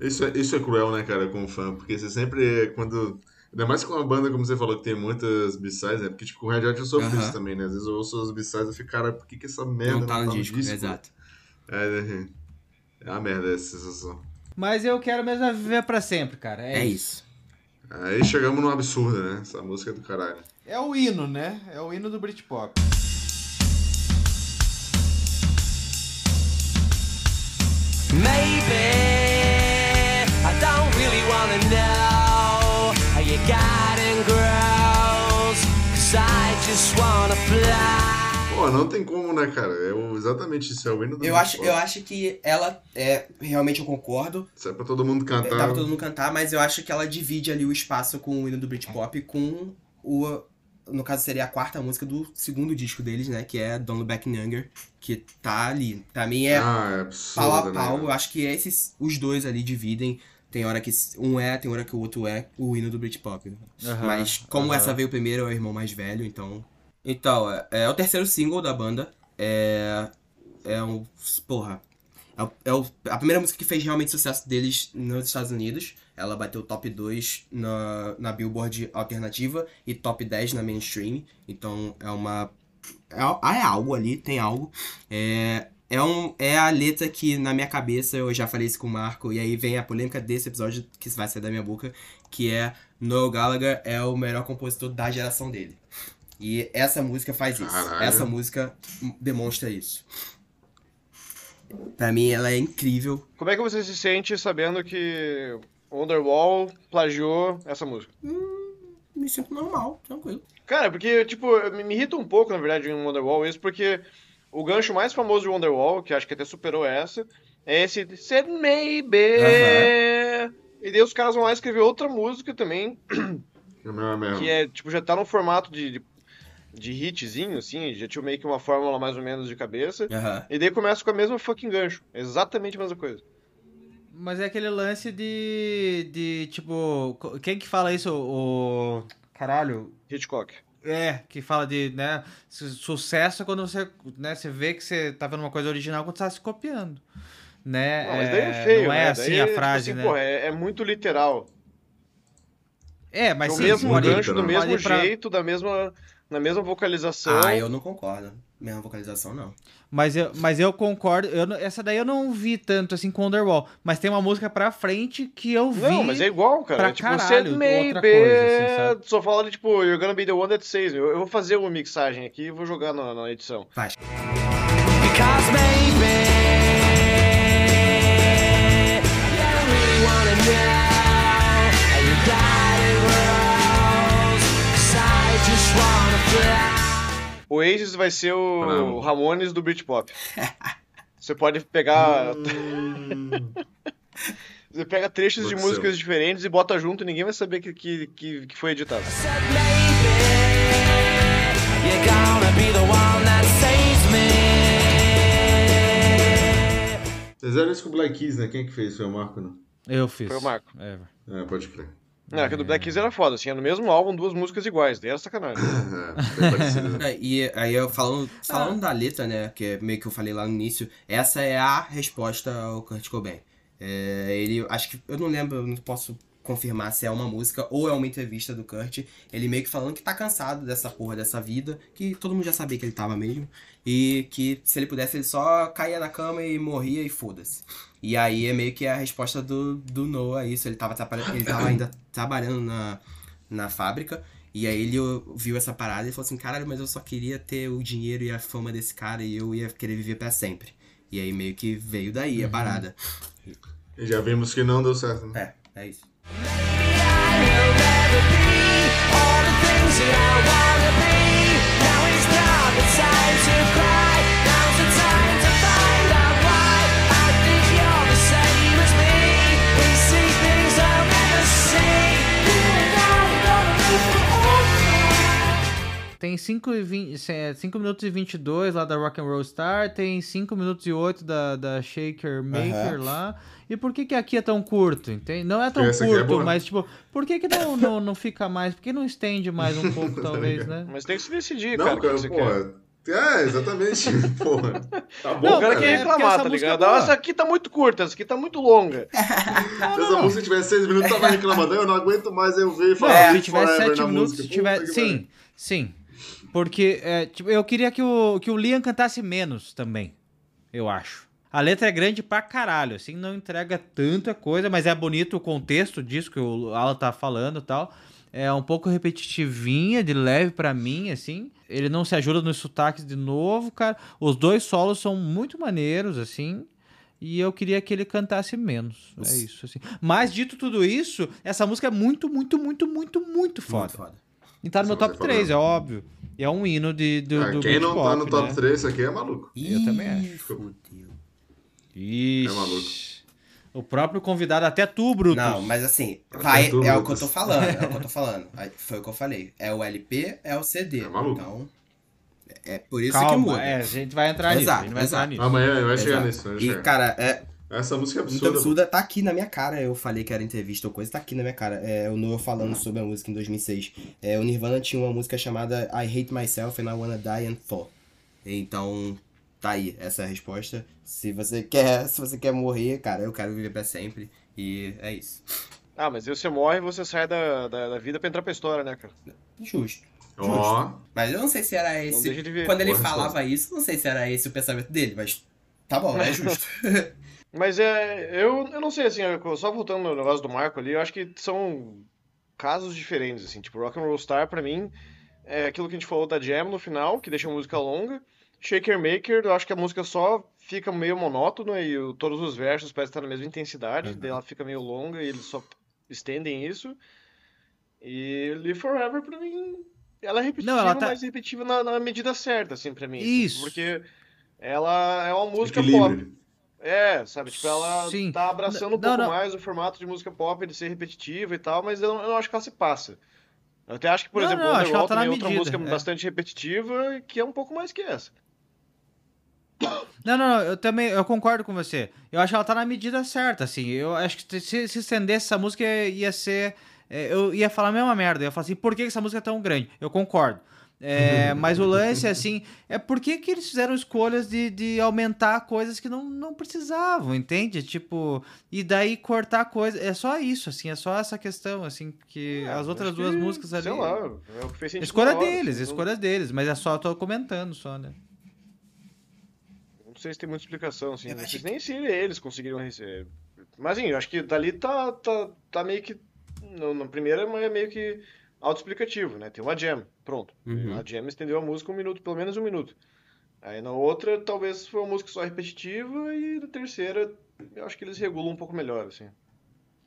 Isso é, isso é cruel, né, cara, com o fã, porque você sempre, quando... Ainda mais com uma banda, como você falou, que tem muitas b-sides, né? Porque, tipo, com o Red Hot eu sofro Aham. isso também, né? Às vezes eu ouço as b-sides e fico, cara, por que que essa merda não tá no disco, exato. É, é uma merda essa sensação. Mas eu quero mesmo é viver pra sempre, cara. É, É isso. isso. Aí chegamos num absurdo, né? Essa música é do caralho. É o hino, né? É o hino do Britpop. Maybe I don't really wanna know how grows. Cause I just wanna fly. Pô, não tem como, né, cara? É o- exatamente isso, é o hino do Eu acho, eu acho que ela é. Realmente eu concordo. Isso é pra todo mundo Dá cantar. pra todo mundo cantar, mas eu acho que ela divide ali o espaço com o hino do Britpop com o. No caso, seria a quarta música do segundo disco deles, né? Que é Don't Look Back in Anger, que tá ali. Pra mim é Ah, é absurdo, pau a né, pau. cara? Eu acho que esses, os dois ali dividem. Tem hora que um é, tem hora que o outro é o hino do Britpop. Mas como essa veio primeiro, é o irmão mais velho, então. Então, é, é o terceiro single da banda. É. É um. Porra. É, o- é o- a primeira música que fez realmente sucesso deles nos Estados Unidos. Ela bateu top 2 na, na Billboard Alternativa e top 10 na mainstream. Então é uma. É, é algo ali, tem algo. É, é, um, é a letra que, na minha cabeça, eu já falei isso com o Marco, e aí vem a polêmica desse episódio que vai sair da minha boca, que é Noel Gallagher é o melhor compositor da geração dele. E essa música faz isso. Caralho. Essa música demonstra isso. Pra mim, ela é incrível. Como é que você se sente sabendo que Wonderwall plagiou essa música? Me sinto normal, tranquilo. Cara, porque, tipo, me me irrita um pouco, na verdade, em Wonderwall isso, porque o gancho mais famoso de Wonderwall, que acho que até superou essa, é esse Said Maybe. E daí os caras vão lá escrever outra música também, É que é, tipo, já tá num formato de, de, de hitzinho, assim, já tinha meio que uma fórmula mais ou menos de cabeça. Aham. E daí começa com a mesma fucking gancho. Exatamente a mesma coisa. Mas é aquele lance de. de tipo. Quem que fala isso? O. Caralho. Hitchcock. É, que fala de, né, su- sucesso é quando você, né, você vê que você tá vendo uma coisa original quando você tá se copiando, né? Não, mas daí é feio, Não é né? assim Daí, a frase, assim, né? porra, é, é muito literal. É, mas o sim, mesmo gancho, do mesmo pra- jeito, da mesma, na mesma vocalização. Ah, eu não concordo. Mesma vocalização, não. Mas eu, mas eu concordo, eu, não- essa daí eu não vi tanto assim com Wonderwall, mas tem uma música pra frente que eu vi. Não, mas é igual, cara. pra É tipo, caralho, você outra maybe... coisa, assim, sabe? Só fala de, tipo, you're gonna be the one that saves me. Eu, eu vou fazer uma mixagem aqui e vou jogar na, na edição. Faz. Because maybe O Oasis vai ser o Bravo. Ramones do Britpop. Você pode pegar... Hum, Você pega trechos de músicas diferentes e bota junto e ninguém vai saber que, que, que, que foi editado. me. Fizeram isso com o Black Keys, né? Quem que fez? Foi o Marco, não? Eu fiz. Foi o Marco. É. É, pode crer. Não, que do Black Keys era foda, assim, era no mesmo álbum, duas músicas iguais, daí era sacanagem. É. É, E aí eu falando, falando da letra, né, que é meio que eu falei lá no início, essa é a resposta ao Kurt Cobain. É, ele, acho que, eu não lembro, não posso confirmar se é uma música ou é uma entrevista do Kurt, ele meio que falando que tá cansado dessa porra dessa vida, que todo mundo já sabia que ele tava mesmo, e que se ele pudesse ele só caía na cama e morria e foda-se. E aí é meio que a resposta do, do Noah a isso, ele tava, ele tava ainda trabalhando na, na fábrica, e aí ele viu essa parada e falou assim, caralho, mas eu só queria ter o dinheiro e a fama desse cara e eu ia querer viver pra sempre. E aí meio que veio daí a parada. E já vimos que não deu certo, né? É, é isso. I will never be all the things that I wanna be. Tem 5 e 20, é, 5 minutos e 22 lá da Rock and Roll Star, tem 5 minutos e 8 da, da Shaker Maker Aham. lá. E por que que aqui é tão curto, entende? Não é tão Essa é curto, boa. mas tipo, por que que não, não, não fica mais? Por que não estende mais um pouco, talvez, né? Mas tem que se decidir, Não, cara, cara, que porra. É, exatamente. porra. Tá bom, Não, O cara cara. quer é reclamar, tá ligado? é boa. Ah, essa aqui tá muito curta, essa aqui tá muito longa. Se essa música tivesse seis minutos, tava reclamando. Eu não aguento mais eu ver e Não, falar se tivesse Forever 7 na minutos, se tiver... Que sim, sim. Porque é, tipo, eu queria que o, que o Liam cantasse menos também, eu acho. A letra é grande pra caralho, assim, não entrega tanta coisa, mas é bonito o contexto disso que o Alan tá falando e tal. É um pouco repetitivinha, de leve pra mim, assim. Ele não se ajuda nos sotaques de novo, cara. Os dois solos são muito maneiros, assim. E eu queria que ele cantasse menos. É isso, assim. Mas, dito tudo isso, essa música é muito, muito, muito, muito, muito foda. Muito foda. E tá no meu top música é 3, é foda. óbvio. E é um hino de, do, Ah, do quem não tá no top né? 3 aqui é maluco. Eu também Ih, acho. Ixi. É maluco. O próprio convidado, até tu, Brutus. Não, mas assim, vai, tu, é o que eu tô falando, é o que eu tô falando. Foi o que eu falei. É o LP, é o CD. É maluco. Então, é por isso que Calma, muda. é, a gente vai entrar nisso. A Exato, gente vai entrar exato. nisso. Amanhã vai chegar Exato. nisso. Vai E, chegar. cara, é, Essa música é Muito absurda. absurda, tá aqui na minha cara. Eu falei que era entrevista ou coisa, tá aqui na minha cara. É o Noah falando sobre a música em 2006. É, o Nirvana tinha uma música chamada I Hate Myself and I Wanna Die and Fall. Então, tá aí, essa é a resposta. Se você quer, se você quer morrer, cara, eu quero viver pra sempre. E é isso. Ah, mas você morre e você sai da, da, da vida pra entrar pra história, né, cara? Justo. Ó, Mas eu não sei se era esse. de. Quando ele Boa falava isso, não sei se era esse o pensamento dele, mas tá bom, é justo. Mas é. Eu, eu não sei, assim, eu- só voltando no negócio do Marco ali, eu acho que são casos diferentes, assim. Tipo, Rock and Roll Star, pra mim, é aquilo que a gente falou da Jam no final, que deixa a música longa. Shaker Maker, eu acho que a música só fica meio monótona e o- todos os versos parecem estar na mesma intensidade, daí ela fica meio longa e eles só estendem isso. E Live Forever, pra mim, ela é repetitiva, Não, ela tá- mas repetitiva na, na medida certa, assim, pra mim. Isso. Porque ela é uma música pop. É, sabe? Tipo, ela Sim. tá abraçando um Não, pouco não. mais o formato de música pop, de ser repetitiva e tal, mas eu não, eu não acho que ela se passa. Eu até acho que, por Não, exemplo, não, Wonderwall tá é outra música é. bastante repetitiva, que é um pouco mais que essa. Não, não, não, eu também eu concordo com você. Eu acho que ela tá na medida certa, assim. Eu acho que se, se estendesse essa música ia ser. é, Eu ia falar a mesma merda. Eu ia falar assim, por que essa música é tão grande? Eu concordo. É, mas o lance, assim, é por que, que eles fizeram escolhas de, de aumentar coisas que não, não precisavam, entende? Tipo, e daí cortar coisas. É só isso, assim, é só essa questão, assim, que É, as outras duas que, músicas ali. Sei lá, é o que fez sentido Escolha hora, deles, assim, não- escolha deles, mas é só eu tô comentando só, né? Não sei se tem muita explicação, assim. Eu Não acho sei nem se eles conseguiriam receber. Mas, assim, eu acho que dali tá, tá, tá meio que. No, na primeira é meio que autoexplicativo, né? Tem uma jam, pronto. Uhum. A jam estendeu a música um minuto, pelo menos um minuto. Aí na outra, talvez foi uma música só repetitiva, e na terceira, eu acho que eles regulam um pouco melhor, assim.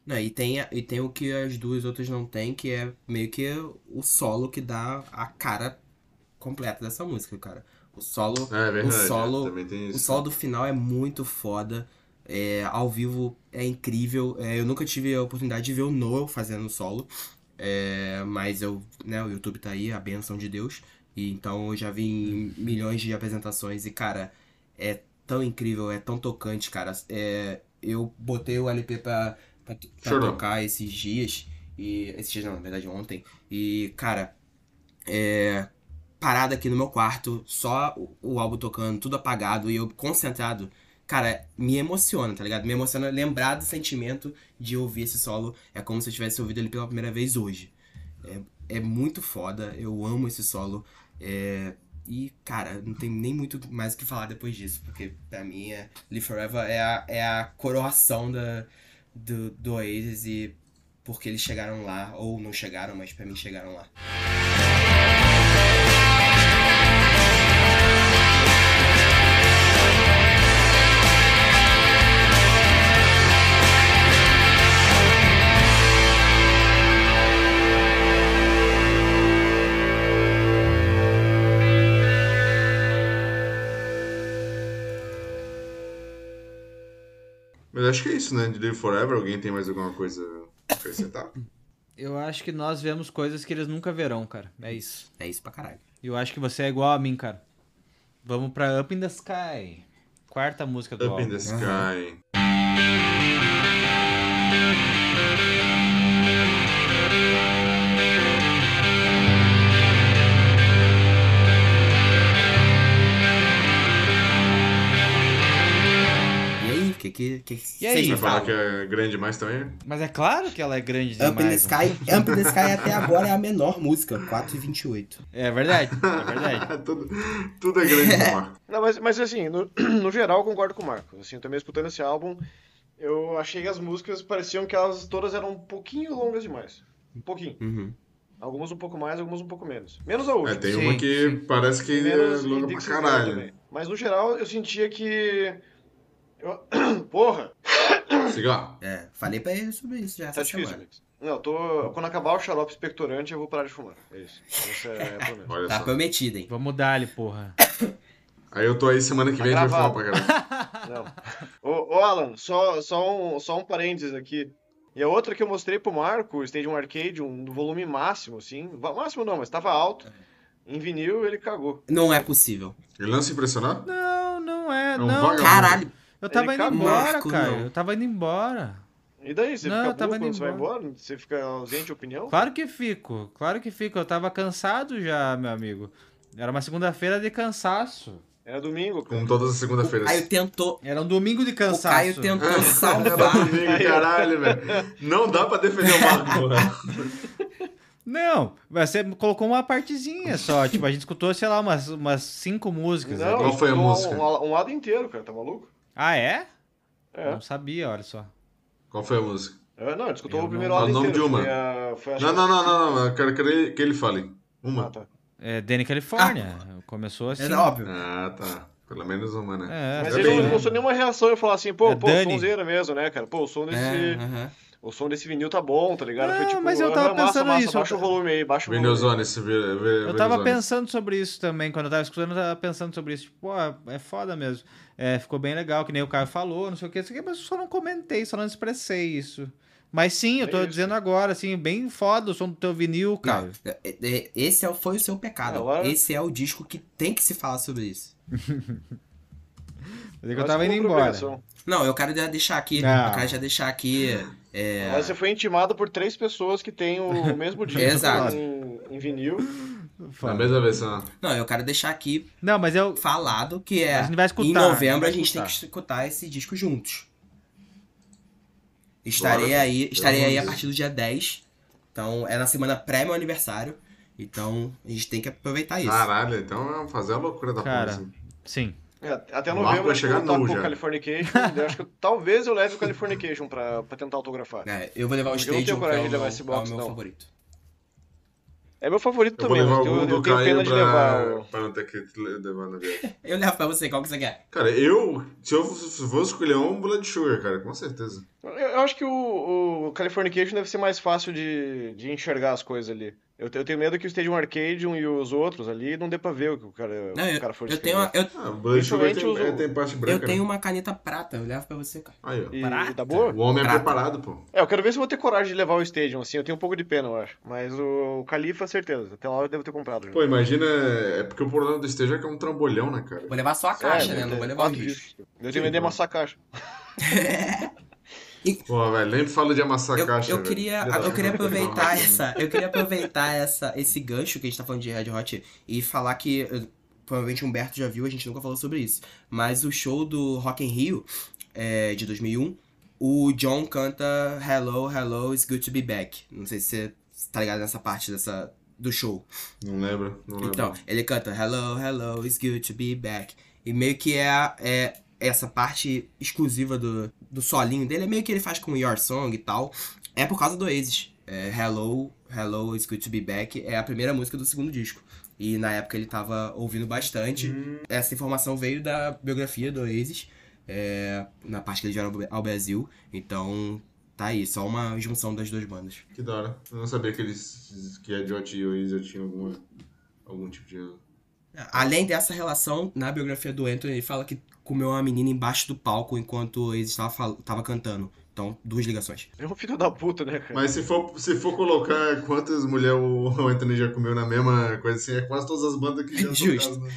Não, e, tem, e tem o que as duas outras não tem, que é meio que o solo que dá a cara completa dessa música, cara. O solo, É verdade. o solo, também tem o solo do final é muito foda. É, ao vivo é incrível. É, eu nunca tive a oportunidade de ver o Noel fazendo solo. É, mas eu, né, o YouTube tá aí, a benção de Deus. E então eu já vi milhões de apresentações e, cara, é tão incrível, é tão tocante, cara. É, eu botei o LP pra, pra, pra tocar esses dias. E. Esses dias não, na verdade ontem. E, cara, é. Parado aqui no meu quarto, só o, o álbum tocando, tudo apagado e eu concentrado. Cara, me emociona, tá ligado? Me emociona lembrar do sentimento de ouvir esse solo. É como se eu tivesse ouvido ele pela primeira vez hoje. É, é muito foda, eu amo esse solo. É, e, cara, não tem nem muito mais o que falar depois disso, porque pra mim é, Live Forever é a, é a coroação da, do, do Oasis e porque eles chegaram lá, ou não chegaram, mas pra mim chegaram lá. Mas acho que é isso, né? De Live Forever, alguém tem mais alguma coisa a acrescentar? Eu acho que nós vemos coisas que eles nunca verão, cara. É isso. É isso pra caralho. E eu acho que você é igual a mim, cara. Vamos pra Up in the Sky. Quarta música do Up in álbum. the Sky. E que que, E aí? vocês falar falam? que é grande demais também? Mas é claro que ela é grande demais. Up in the Sky, Up in the Sky até agora é a menor música, 4,28. É verdade, é verdade. tudo, tudo é grande Marco. Não, mas, mas assim, no, no geral eu concordo com o Marco. Assim, também escutando esse álbum, eu achei que as músicas pareciam que elas todas eram um pouquinho longas demais. Um pouquinho. Uhum. Algumas um pouco mais, algumas um pouco menos. Menos a última. É, tem Sim, uma que sim. parece que é longa pra caralho. Mas no geral eu sentia que. Eu- Porra! Cigarro. É, falei pra ele sobre isso já Tá essa difícil, semana. Alex. Não, eu tô. Quando acabar o xarope expectorante, eu vou parar de fumar. É isso. Esse é promessa. Olha Tá só. prometido, hein? Vamos dar ali, porra. Aí eu tô aí semana que vem, a gente vai gravado. fumar pra caralho. Não. Ô, ô, Alan, só, só, um, só um parênteses aqui. E a outra que eu mostrei pro Marco, o Stadium Arcade, um volume máximo, assim. Máximo não, mas tava alto. Em vinil ele cagou. Não é possível. Ele não se impressionar? Não, não é. É um não. vagabundo. Caralho, Eu tava Ele indo acabou. embora, cara. não. Eu tava indo embora. E daí? Você Não, fica eu tava burro indo quando você vai embora. Você fica ausente de opinião? Claro que fico, claro que fico. Eu tava cansado já, meu amigo. Era uma segunda-feira de cansaço. Era domingo, cara. Como todas as o segunda-feiras. Caio tentou. Era um domingo de O cansaço. Caio tentou Era salvar. domingo, caralho, velho. Não dá pra defender o Marco, porra. Não, mas você colocou uma partezinha só. tipo, a gente escutou, sei lá, umas, umas cinco músicas. Não, ali. Qual foi a um, música? Um, um lado inteiro, cara. Tá maluco? Ah, é? É. Não sabia, olha só. Qual foi a música? É, não, ele escutou Eu o primeiro não- lado Fala o nome inteiro. de uma. Foi a, foi a Não, não, não, não, não. Eu quero que ele, que ele fale. Ah, Uma. tá. É Danny California. Começou assim. É óbvio. Ah, tá. Pelo menos uma, né? É, Mas É ele não né? mostrou nenhuma reação. Eu falar assim, pô, É pô, Dani. sonzeira mesmo, né, cara? Pô, o som desse. É, aham. O som desse vinil tá bom, tá ligado? Não, Foi tipo, mas eu ah, tava massa, pensando massa, isso, Baixa eu o volume aí, baixa o volume. Vinilzone, esse Eu tava pensando sobre isso também, quando eu tava escutando, eu tava pensando sobre isso. Tipo, pô, é foda mesmo. É, ficou bem legal, que nem o Caio falou, não sei o que, não sei o que, mas eu só não comentei, só não expressei isso. Mas sim, eu É tô isso. dizendo agora, assim, bem foda o som do teu vinil, Caio. Não, é- é- esse é o- foi o seu pecado. Agora- Esse é o disco que tem que se falar sobre isso. Mas é que eu tava indo embora. Não, eu quero já deixar aqui. Não. Eu quero já deixar aqui. É, Mas você foi intimado por três pessoas que têm o mesmo disco Exato. em, em vinil. Na mesma versão. Não, eu quero deixar aqui Não, mas eu. falado que A é. gente vai escutar. Em novembro a gente escutar. tem que escutar esse disco juntos. Estarei Bora. aí, estarei aí a partir do dia 10. Então, é na semana pré meu aniversário. Então, a gente tem que aproveitar isso. Caralho, então vamos fazer a loucura da Cara. porra. assim. Sim. É, Até novembro vai chegar eu toco nu o já. Californication. eu acho que talvez eu leve o Californication pra, pra tentar autografar. É, eu vou levar o Eu não tenho Stadium, que é coragem o de levar meu, esse é box, o meu não. favorito. É meu favorito Eu vou também, mas eu, eu tenho Caio pena de levar pra, o... pra não ter que levar na viagem. Eu levo pra você, qual que você quer? Cara, eu, se eu fosse- fosse escolher um, Blood Sugar, cara, com certeza. Eu, eu acho que o, o Californication deve ser mais fácil de, de enxergar as coisas ali. Eu, eu tenho medo que o Stadium Arcadium e os outros ali não dê pra ver o que o cara, Não, o eu, cara for eu tenho, uma- eu, Ah, tem, Principalmente os- é, tem parte branca. eu tenho né? uma caneta prata, eu levo pra você, cara. Aí, ó. E Prata? tá boa? O homem é Prata. preparado, pô. É, eu quero ver se eu vou ter coragem de levar o Stadium, assim. Eu tenho um pouco de pena, eu acho. Mas o, o Califa, certeza. Até lá eu devo ter comprado. já. Pô, imagina. É porque o problema do stage é que é um trambolhão, né, cara? Vou levar só a É, caixa, né? deve Não vou levar o discos. Eu tenho que vender amassar a caixa. Pô, velho, nem fala de amassar Eu, caixa. eu queria, eu queria aproveitar essa, eu queria aproveitar essa, esse gancho que a gente tá falando de Red Hot e falar que eh, provavelmente o Humberto já viu, a gente nunca falou sobre isso, mas o show do Rock in Rio eh, de 2001, o John canta Hello, Hello, it's good to be back. Não sei se você tá ligado nessa parte dessa do show. Não lembro, não lembro. Então, ele canta Hello, hello, it's good to be back. E meio que é, é essa parte exclusiva do, do solinho dele, é meio que ele faz com Your Song e tal. É por causa do Oasis. É, hello, hello, it's good to be back. É a primeira música do segundo disco. E na época ele tava ouvindo bastante. Essa informação veio da biografia do Oasis. é, na parte que eles vieram ao Brasil. Então, tá aí, só uma junção das duas bandas. Que da hora. Eu não sabia que eles. que a Jot e o Isa tinham alguma, algum tipo de. Além dessa relação, na biografia do Anthony, ele fala que comeu uma menina embaixo do palco enquanto ele estava, cantando. Então, duas ligações. É um filho da puta, né, cara? Mas se for, se for colocar quantas mulheres o Anthony já comeu na mesma coisa assim, é quase todas as bandas que já Justo. tocaram, né?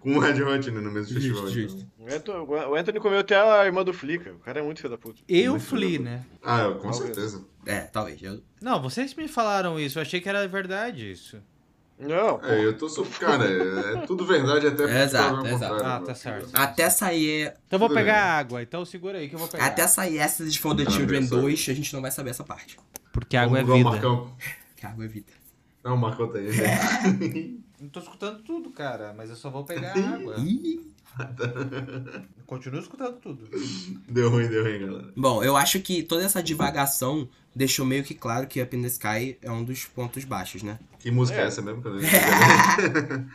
Com o Red Hot, né, no mesmo Justo, festival. justo. então. O Anthony, comeu até a irmã do Flica. O cara é muito filho da puta. Eu fli, bom. né? Ah, com Talvez. certeza. É, talvez. Eu... Não, vocês me falaram isso. Eu achei que era verdade isso. Não. É, eu tô super. Cara, é, é tudo verdade até É, exato, exato. Ah, tá certo. Até sair. Então eu vou pegar bem. água. Então segura aí que eu vou pegar. Até sair essa de For the Ah, Children pessoal. 2, a gente não vai saber essa parte. Porque Vamos água é igual o vida. Marcão. Que água é vida. Não, o Marcão tá aí. né? Não tô escutando tudo, cara. Mas eu só vou pegar água. Ih. Continuo escutando tudo. Deu ruim, deu ruim, galera. Bom, eu acho que toda essa divagação deixou meio que claro que Up in the Sky é um dos pontos baixos, né? Que música é, É. essa mesmo? Que eu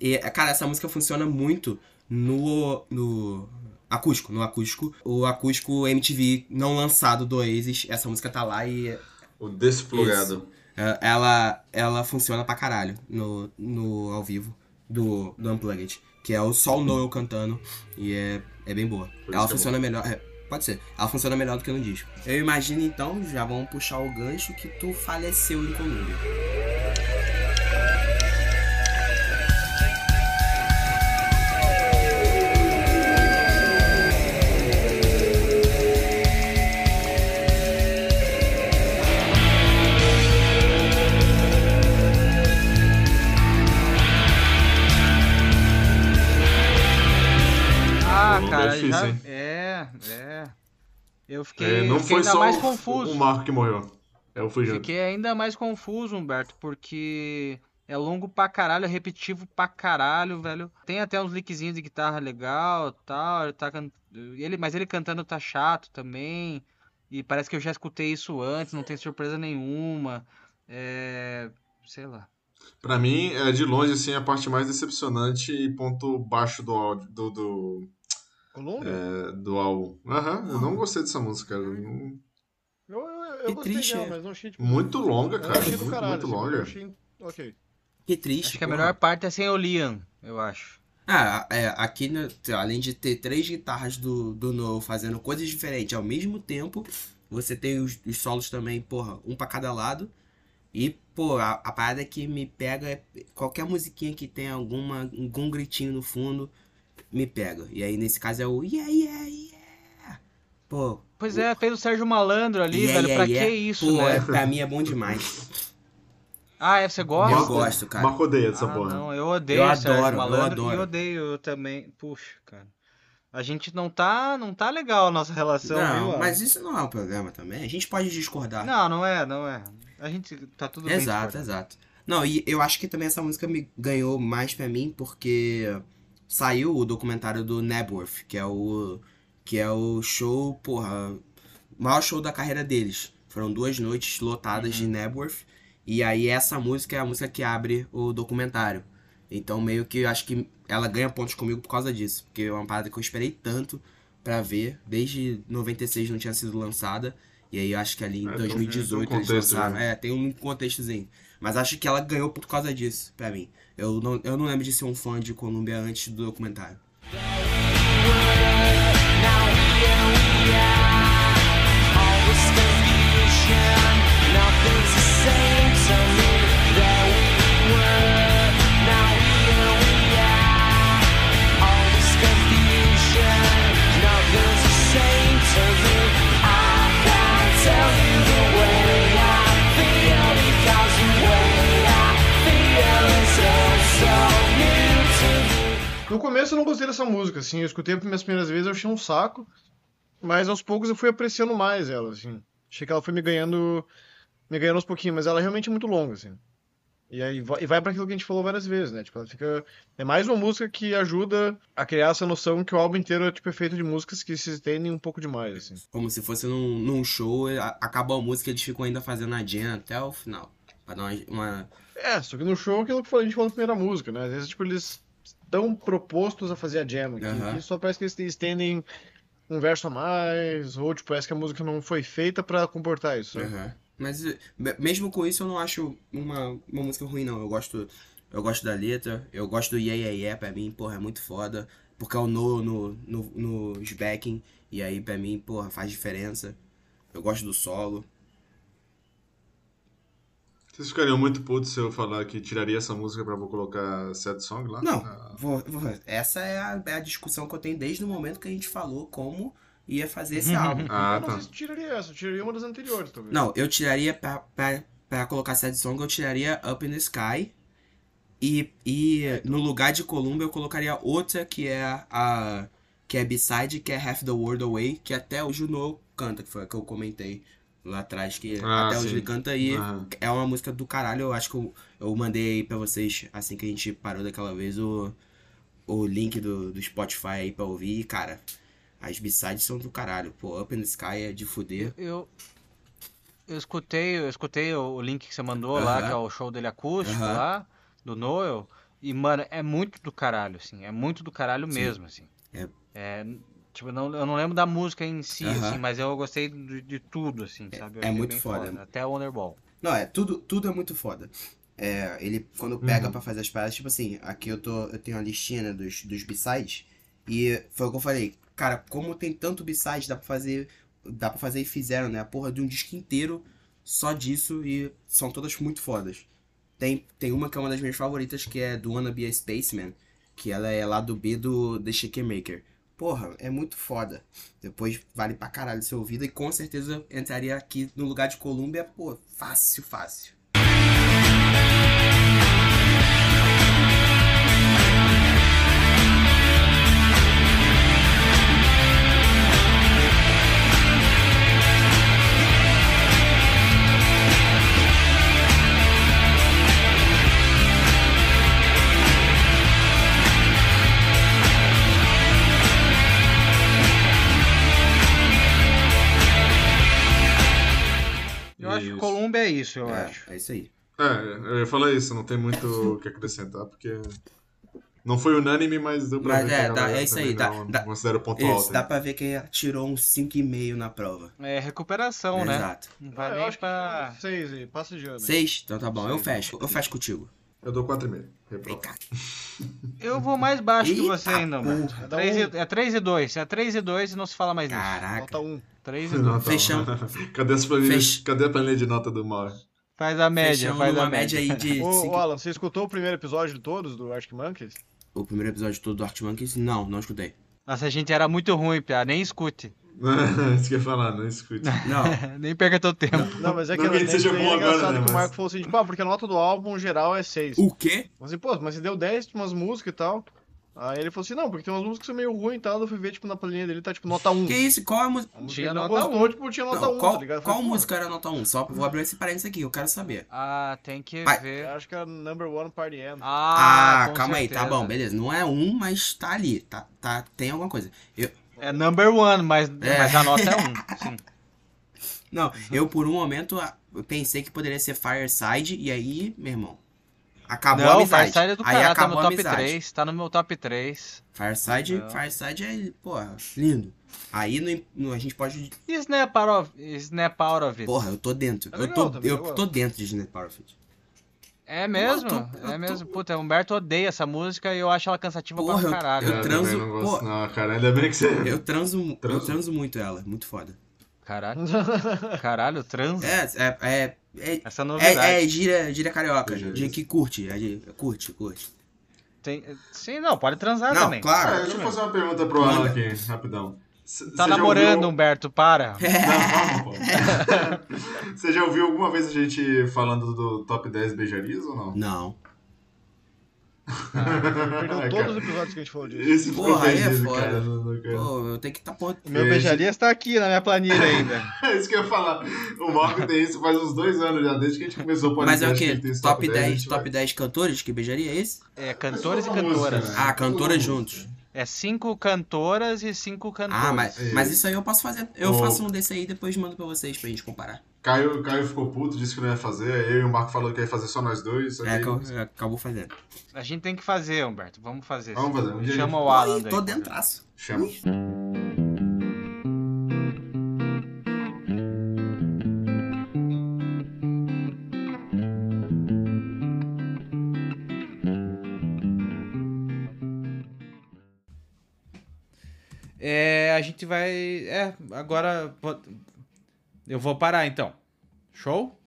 E, cara, essa música funciona muito no, no acústico, no acústico. O acústico MTV não lançado do Oasis, essa música tá lá e o Desplugado. é, ela, ela funciona pra caralho no, no ao vivo do, do Unplugged. Que é o Sol Noel cantando e é, é bem boa. isso ela funciona melhor. é, pode ser. Ela funciona melhor do que no disco. Eu imagino então, já vamos puxar o gancho que tu faleceu em Colômbia. Difícil, já. hein? É, é. Eu fiquei, É, não fiquei foi ainda só mais o, confuso. o Marco que morreu. É o Fui junto. Fiquei ainda mais confuso, Humberto, porque é longo pra caralho, é repetitivo pra caralho, velho. Tem até uns lickzinhos de guitarra legal tal. Ele tá can... ele, mas ele cantando tá chato também. E parece que eu já escutei isso antes, não tem surpresa nenhuma. É. Sei lá. Pra mim, é de longe, assim, a parte mais decepcionante e ponto baixo do áudio, do, do, Colômbia? é, do álbum. Aham, eu não gostei dessa música, cara. Não- Eu, eu, eu Que gostei triste, dela, é. mas não achei, tipo... Muito longa, cara. achei do Muito, caralho, muito assim, longa. achei... Ok. Que triste. Acho que a melhor parte é sem o Liam, eu acho. Ah, é, aqui, né, além de ter três guitarras do, do Noel fazendo coisas diferentes ao mesmo tempo, você tem os, os solos também, porra, um pra cada lado. E, pô, a, a parada que me pega é qualquer musiquinha que tem alguma, algum gritinho no fundo, me pega. E aí, nesse caso, é o yeah, yeah, yeah. Pô, Pois é, fez o Sérgio Malandro ali, yeah, velho. yeah, pra yeah. que isso, Pô, né? é, pra mim é bom demais. Ah, é, você gosta? Eu gosto, cara. Marco odeia dessa ah, porra. não, eu odeio Eu o Sérgio adoro, eu Malandro e adoro. odeio também. Puxa, cara. A gente não tá, não tá legal a nossa relação, Não, viu? mas isso não é um problema também. A gente pode discordar. Não, não é, não é. A gente tá tudo bem. Exato, exato. Não, e eu acho que também essa música me ganhou mais pra mim porque saiu o documentário do Nebworth, que é o que é o show, porra, maior show da carreira deles. Foram duas noites lotadas de Nebworth e aí essa música é a música que abre o documentário. Então meio que acho que ela ganha pontos comigo por causa disso, porque é uma parada que eu esperei tanto pra ver, desde 96 não tinha sido lançada E aí eu acho que ali em É, tem um- 2018 tem um eles contexto, lançaram. né? É, tem um contextozinho. Mas acho que ela ganhou por causa disso, pra mim. Eu não, eu não lembro de ser um fã de Columbia antes do documentário. Nothing's the same No começo eu não gostei dessa música, assim, eu escutei as minhas primeiras vezes, eu achei um saco, mas aos poucos eu fui apreciando mais ela, assim. Achei que ela foi me ganhando, me ganhando aos pouquinhos, mas ela é realmente muito longa, assim. E aí vai, e vai para aquilo que a gente falou várias vezes, né? Tipo, ela fica é mais uma música que ajuda a criar essa noção que o álbum inteiro é tipo é feito de músicas que se estendem um pouco demais, assim. Como se fosse num, num show, acabou a música eles ficam ainda fazendo a jam até o final. Pra dar uma. uma- É, só que no show é aquilo que a gente falou na primeira música, né? Às vezes, tipo, eles estão propostos a fazer a jam aqui, e só parece que eles estendem um verso a mais, ou tipo, parece que a música não foi feita pra comportar isso. Aham. Mas eh, me- mesmo com isso eu não acho uma, uma música ruim, não. Eu gosto, eu gosto da letra, eu gosto do Yeah Yeah Yeah, pra mim, porra, é muito foda. Porque é o No no, no, nos backing, e aí pra mim, porra, faz diferença. Eu gosto do solo. Vocês ficariam muito putos se eu falar que tiraria essa música pra vou colocar Sad Song lá? Não, Ah, vou- vou- essa é a, é a discussão que eu tenho desde o momento que a gente falou como ia fazer esse álbum. Ah, eu não tá. sei se tiraria essa, eu tiraria uma das anteriores, talvez. Não, eu tiraria pra, pra, pra colocar Sad Song, eu tiraria Up in the Sky. E, e no lugar de Columbia eu colocaria outra que é a. que é B-side, que é Half the World Away, que até o Juno canta, que foi a que eu comentei lá atrás, que Ah, até sim. hoje ele canta e Aham. é uma música do caralho. Eu acho que eu, eu mandei aí pra vocês, assim que a gente parou daquela vez, o, o link do, do Spotify aí pra ouvir. E, cara, as B-sides são do caralho. Pô, Up in the Sky é de fuder. Eu, eu escutei, eu escutei o link que você mandou lá, que é o show dele acústico lá, do Noel. E, mano, é muito do caralho, assim. É muito do caralho Sim. mesmo, assim. É. É, tipo, não, eu não lembro da música em si, Aham. assim, mas eu gostei de, de tudo, assim, sabe? Eu é muito bem foda. Até o Wonderball. Não, é, tudo, tudo é muito foda. É, ele, quando pega pra fazer as paradas, tipo assim, aqui eu tô, eu tenho a listinha né, dos, dos B-sides, e foi o que eu falei, cara, como tem tanto B-side, dá pra fazer, dá pra fazer e fizeram, né, a porra de um disco inteiro só disso, e são todas muito fodas. Tem, tem uma que é uma das minhas favoritas, que é do Wanna Be a Spaceman, que ela é lá do B do The Shaker Maker. Porra, é muito foda. Depois vale pra caralho ser ouvida e com certeza entraria aqui no lugar de Columbia, pô, fácil, fácil. Acho que. Colômbia é isso, eu é, acho. é isso aí. É, eu ia falar isso, não tem muito o que acrescentar, porque não foi unânime, mas deu pra Mas ver é, dá- galera é isso aí, dá- não- dá- considera ponto Isso, alto. dá pra ver que tirou um 5,5 na prova. É recuperação, né? Exato. Ah, vai eu acho pra... que seis aí, passa de ano. 6? Então tá bom, eu fecho. Eu fecho contigo. Eu dou 4,5. Vem Reprova. cá. Eu vou mais baixo que Eita você ainda, mano. É 3 e 2. É 3 e 2 e não se fala mais nisso. Caraca. Nota um. 3 e 2. Não, tá. Fechamos. Cadê, as planilhas, Fech- cadê a planilha de nota do Mauro? Faz a média, Fechamos faz a média. média aí de. Ô, ô, Alan, você escutou o primeiro episódio de todos do Arctic Monkeys? O primeiro episódio todo do Art Monkeys? Não, não escutei. Nossa, a gente era muito ruim, Pia. Nem escute. Isso que eu ia falar, não escute. Não. Nem perca teu tempo. Não, mas é que Não que ele é seja bom agora, engraçado né, que o mas- Marco falou assim, tipo, ah, porque a nota do álbum geral é 6. o quê? Mas assim, pô, mas você deu 10 de umas músicas e tal. Aí ele falou assim, não, porque tem umas músicas que são meio ruins e tal. Eu fui ver, tipo, na planilha dele tá, tipo, nota 1. Que isso? Qual música? A música Tinha nota gostou, 1. tipo, tinha nota Não, 1, qual tá ligado? Eu qual falei, pô, música era nota 1? Só vou abrir esse parênteses aqui, eu quero saber. Ah, tem que Vai. ver. Eu acho que era Number One Party Anthem. Ah, Ah, calma aí, tá certeza. bom, beleza. Não é um, mas tá ali. Tá, tá, tem alguma coisa. Eu, É number one, mas, É. mas a nota é 1. Sim. não, eu por um momento eu pensei que poderia ser Fireside, e aí, meu irmão. Acabou a Não, amizade. Fireside é do Aí caralho, tá no a top amizade. 3. Tá no meu top 3. Fireside, Não. Fireside é, porra, lindo. Aí no, no- a gente pode. E Snap out of, Snap out of It? Porra, eu tô dentro. Eu legal tô, também, eu eu tô dentro de Snap Power Fit. É mesmo? Eu tô- eu é tô- mesmo. Puta, o Humberto odeia essa música e eu acho ela cansativa Porra, pra eu- caralho. eu Eu transo- também não gosto, pô. não, cara. Ainda bem que você. Eu transo, eu Transo? transo muito ela, muito foda. Caralho. Caralho, trans. É, é, é, é, Essa novidade. é, é gíria, gíria carioca, Eu já de vi. que curte, é curte, curte. Tem- Sim, não, pode transar Não, também. Ah, claro. deixa eu fazer uma pergunta pro Alan aqui, rapidão. C- Tá namorando, ouviu- Humberto, para. Não. Você já ouviu alguma vez a gente falando do top 10 beijarias ou não? Não. Perdeu Ai, todos cara. os episódios que a gente falou disso. Esse Porra, aí é foda. cara. Não, não, cara. Pô, eu tenho que estar tá ponto. O meu Esse- beijarias tá aqui na minha planilha ainda. É isso que eu ia falar. O Marco tem isso faz uns dois anos já, desde que a gente começou o Mas podcast. é o que quê? tem esse Top 10, a gente top vai- 10 cantores que beijaria, é isso? É, cantores e Só uma música, cantoras. né? Ah, cantoras juntos. É cinco cantoras e cinco cantores. Ah, mas, Isso. mas isso aí eu posso fazer. Eu faço um desse aí e depois mando pra vocês pra gente comparar. Caio, Caio ficou puto, disse que não ia fazer. aí Eu e o Marco falou que ia fazer só nós dois. É, aí- que eu- é, acabou fazendo. A gente tem que fazer, Humberto. Vamos fazer. Vamos fazer, um Chama gente- o Alan daí. tô dentraço. Chama. É, gente vai. É, agora. Eu vou parar então. Show?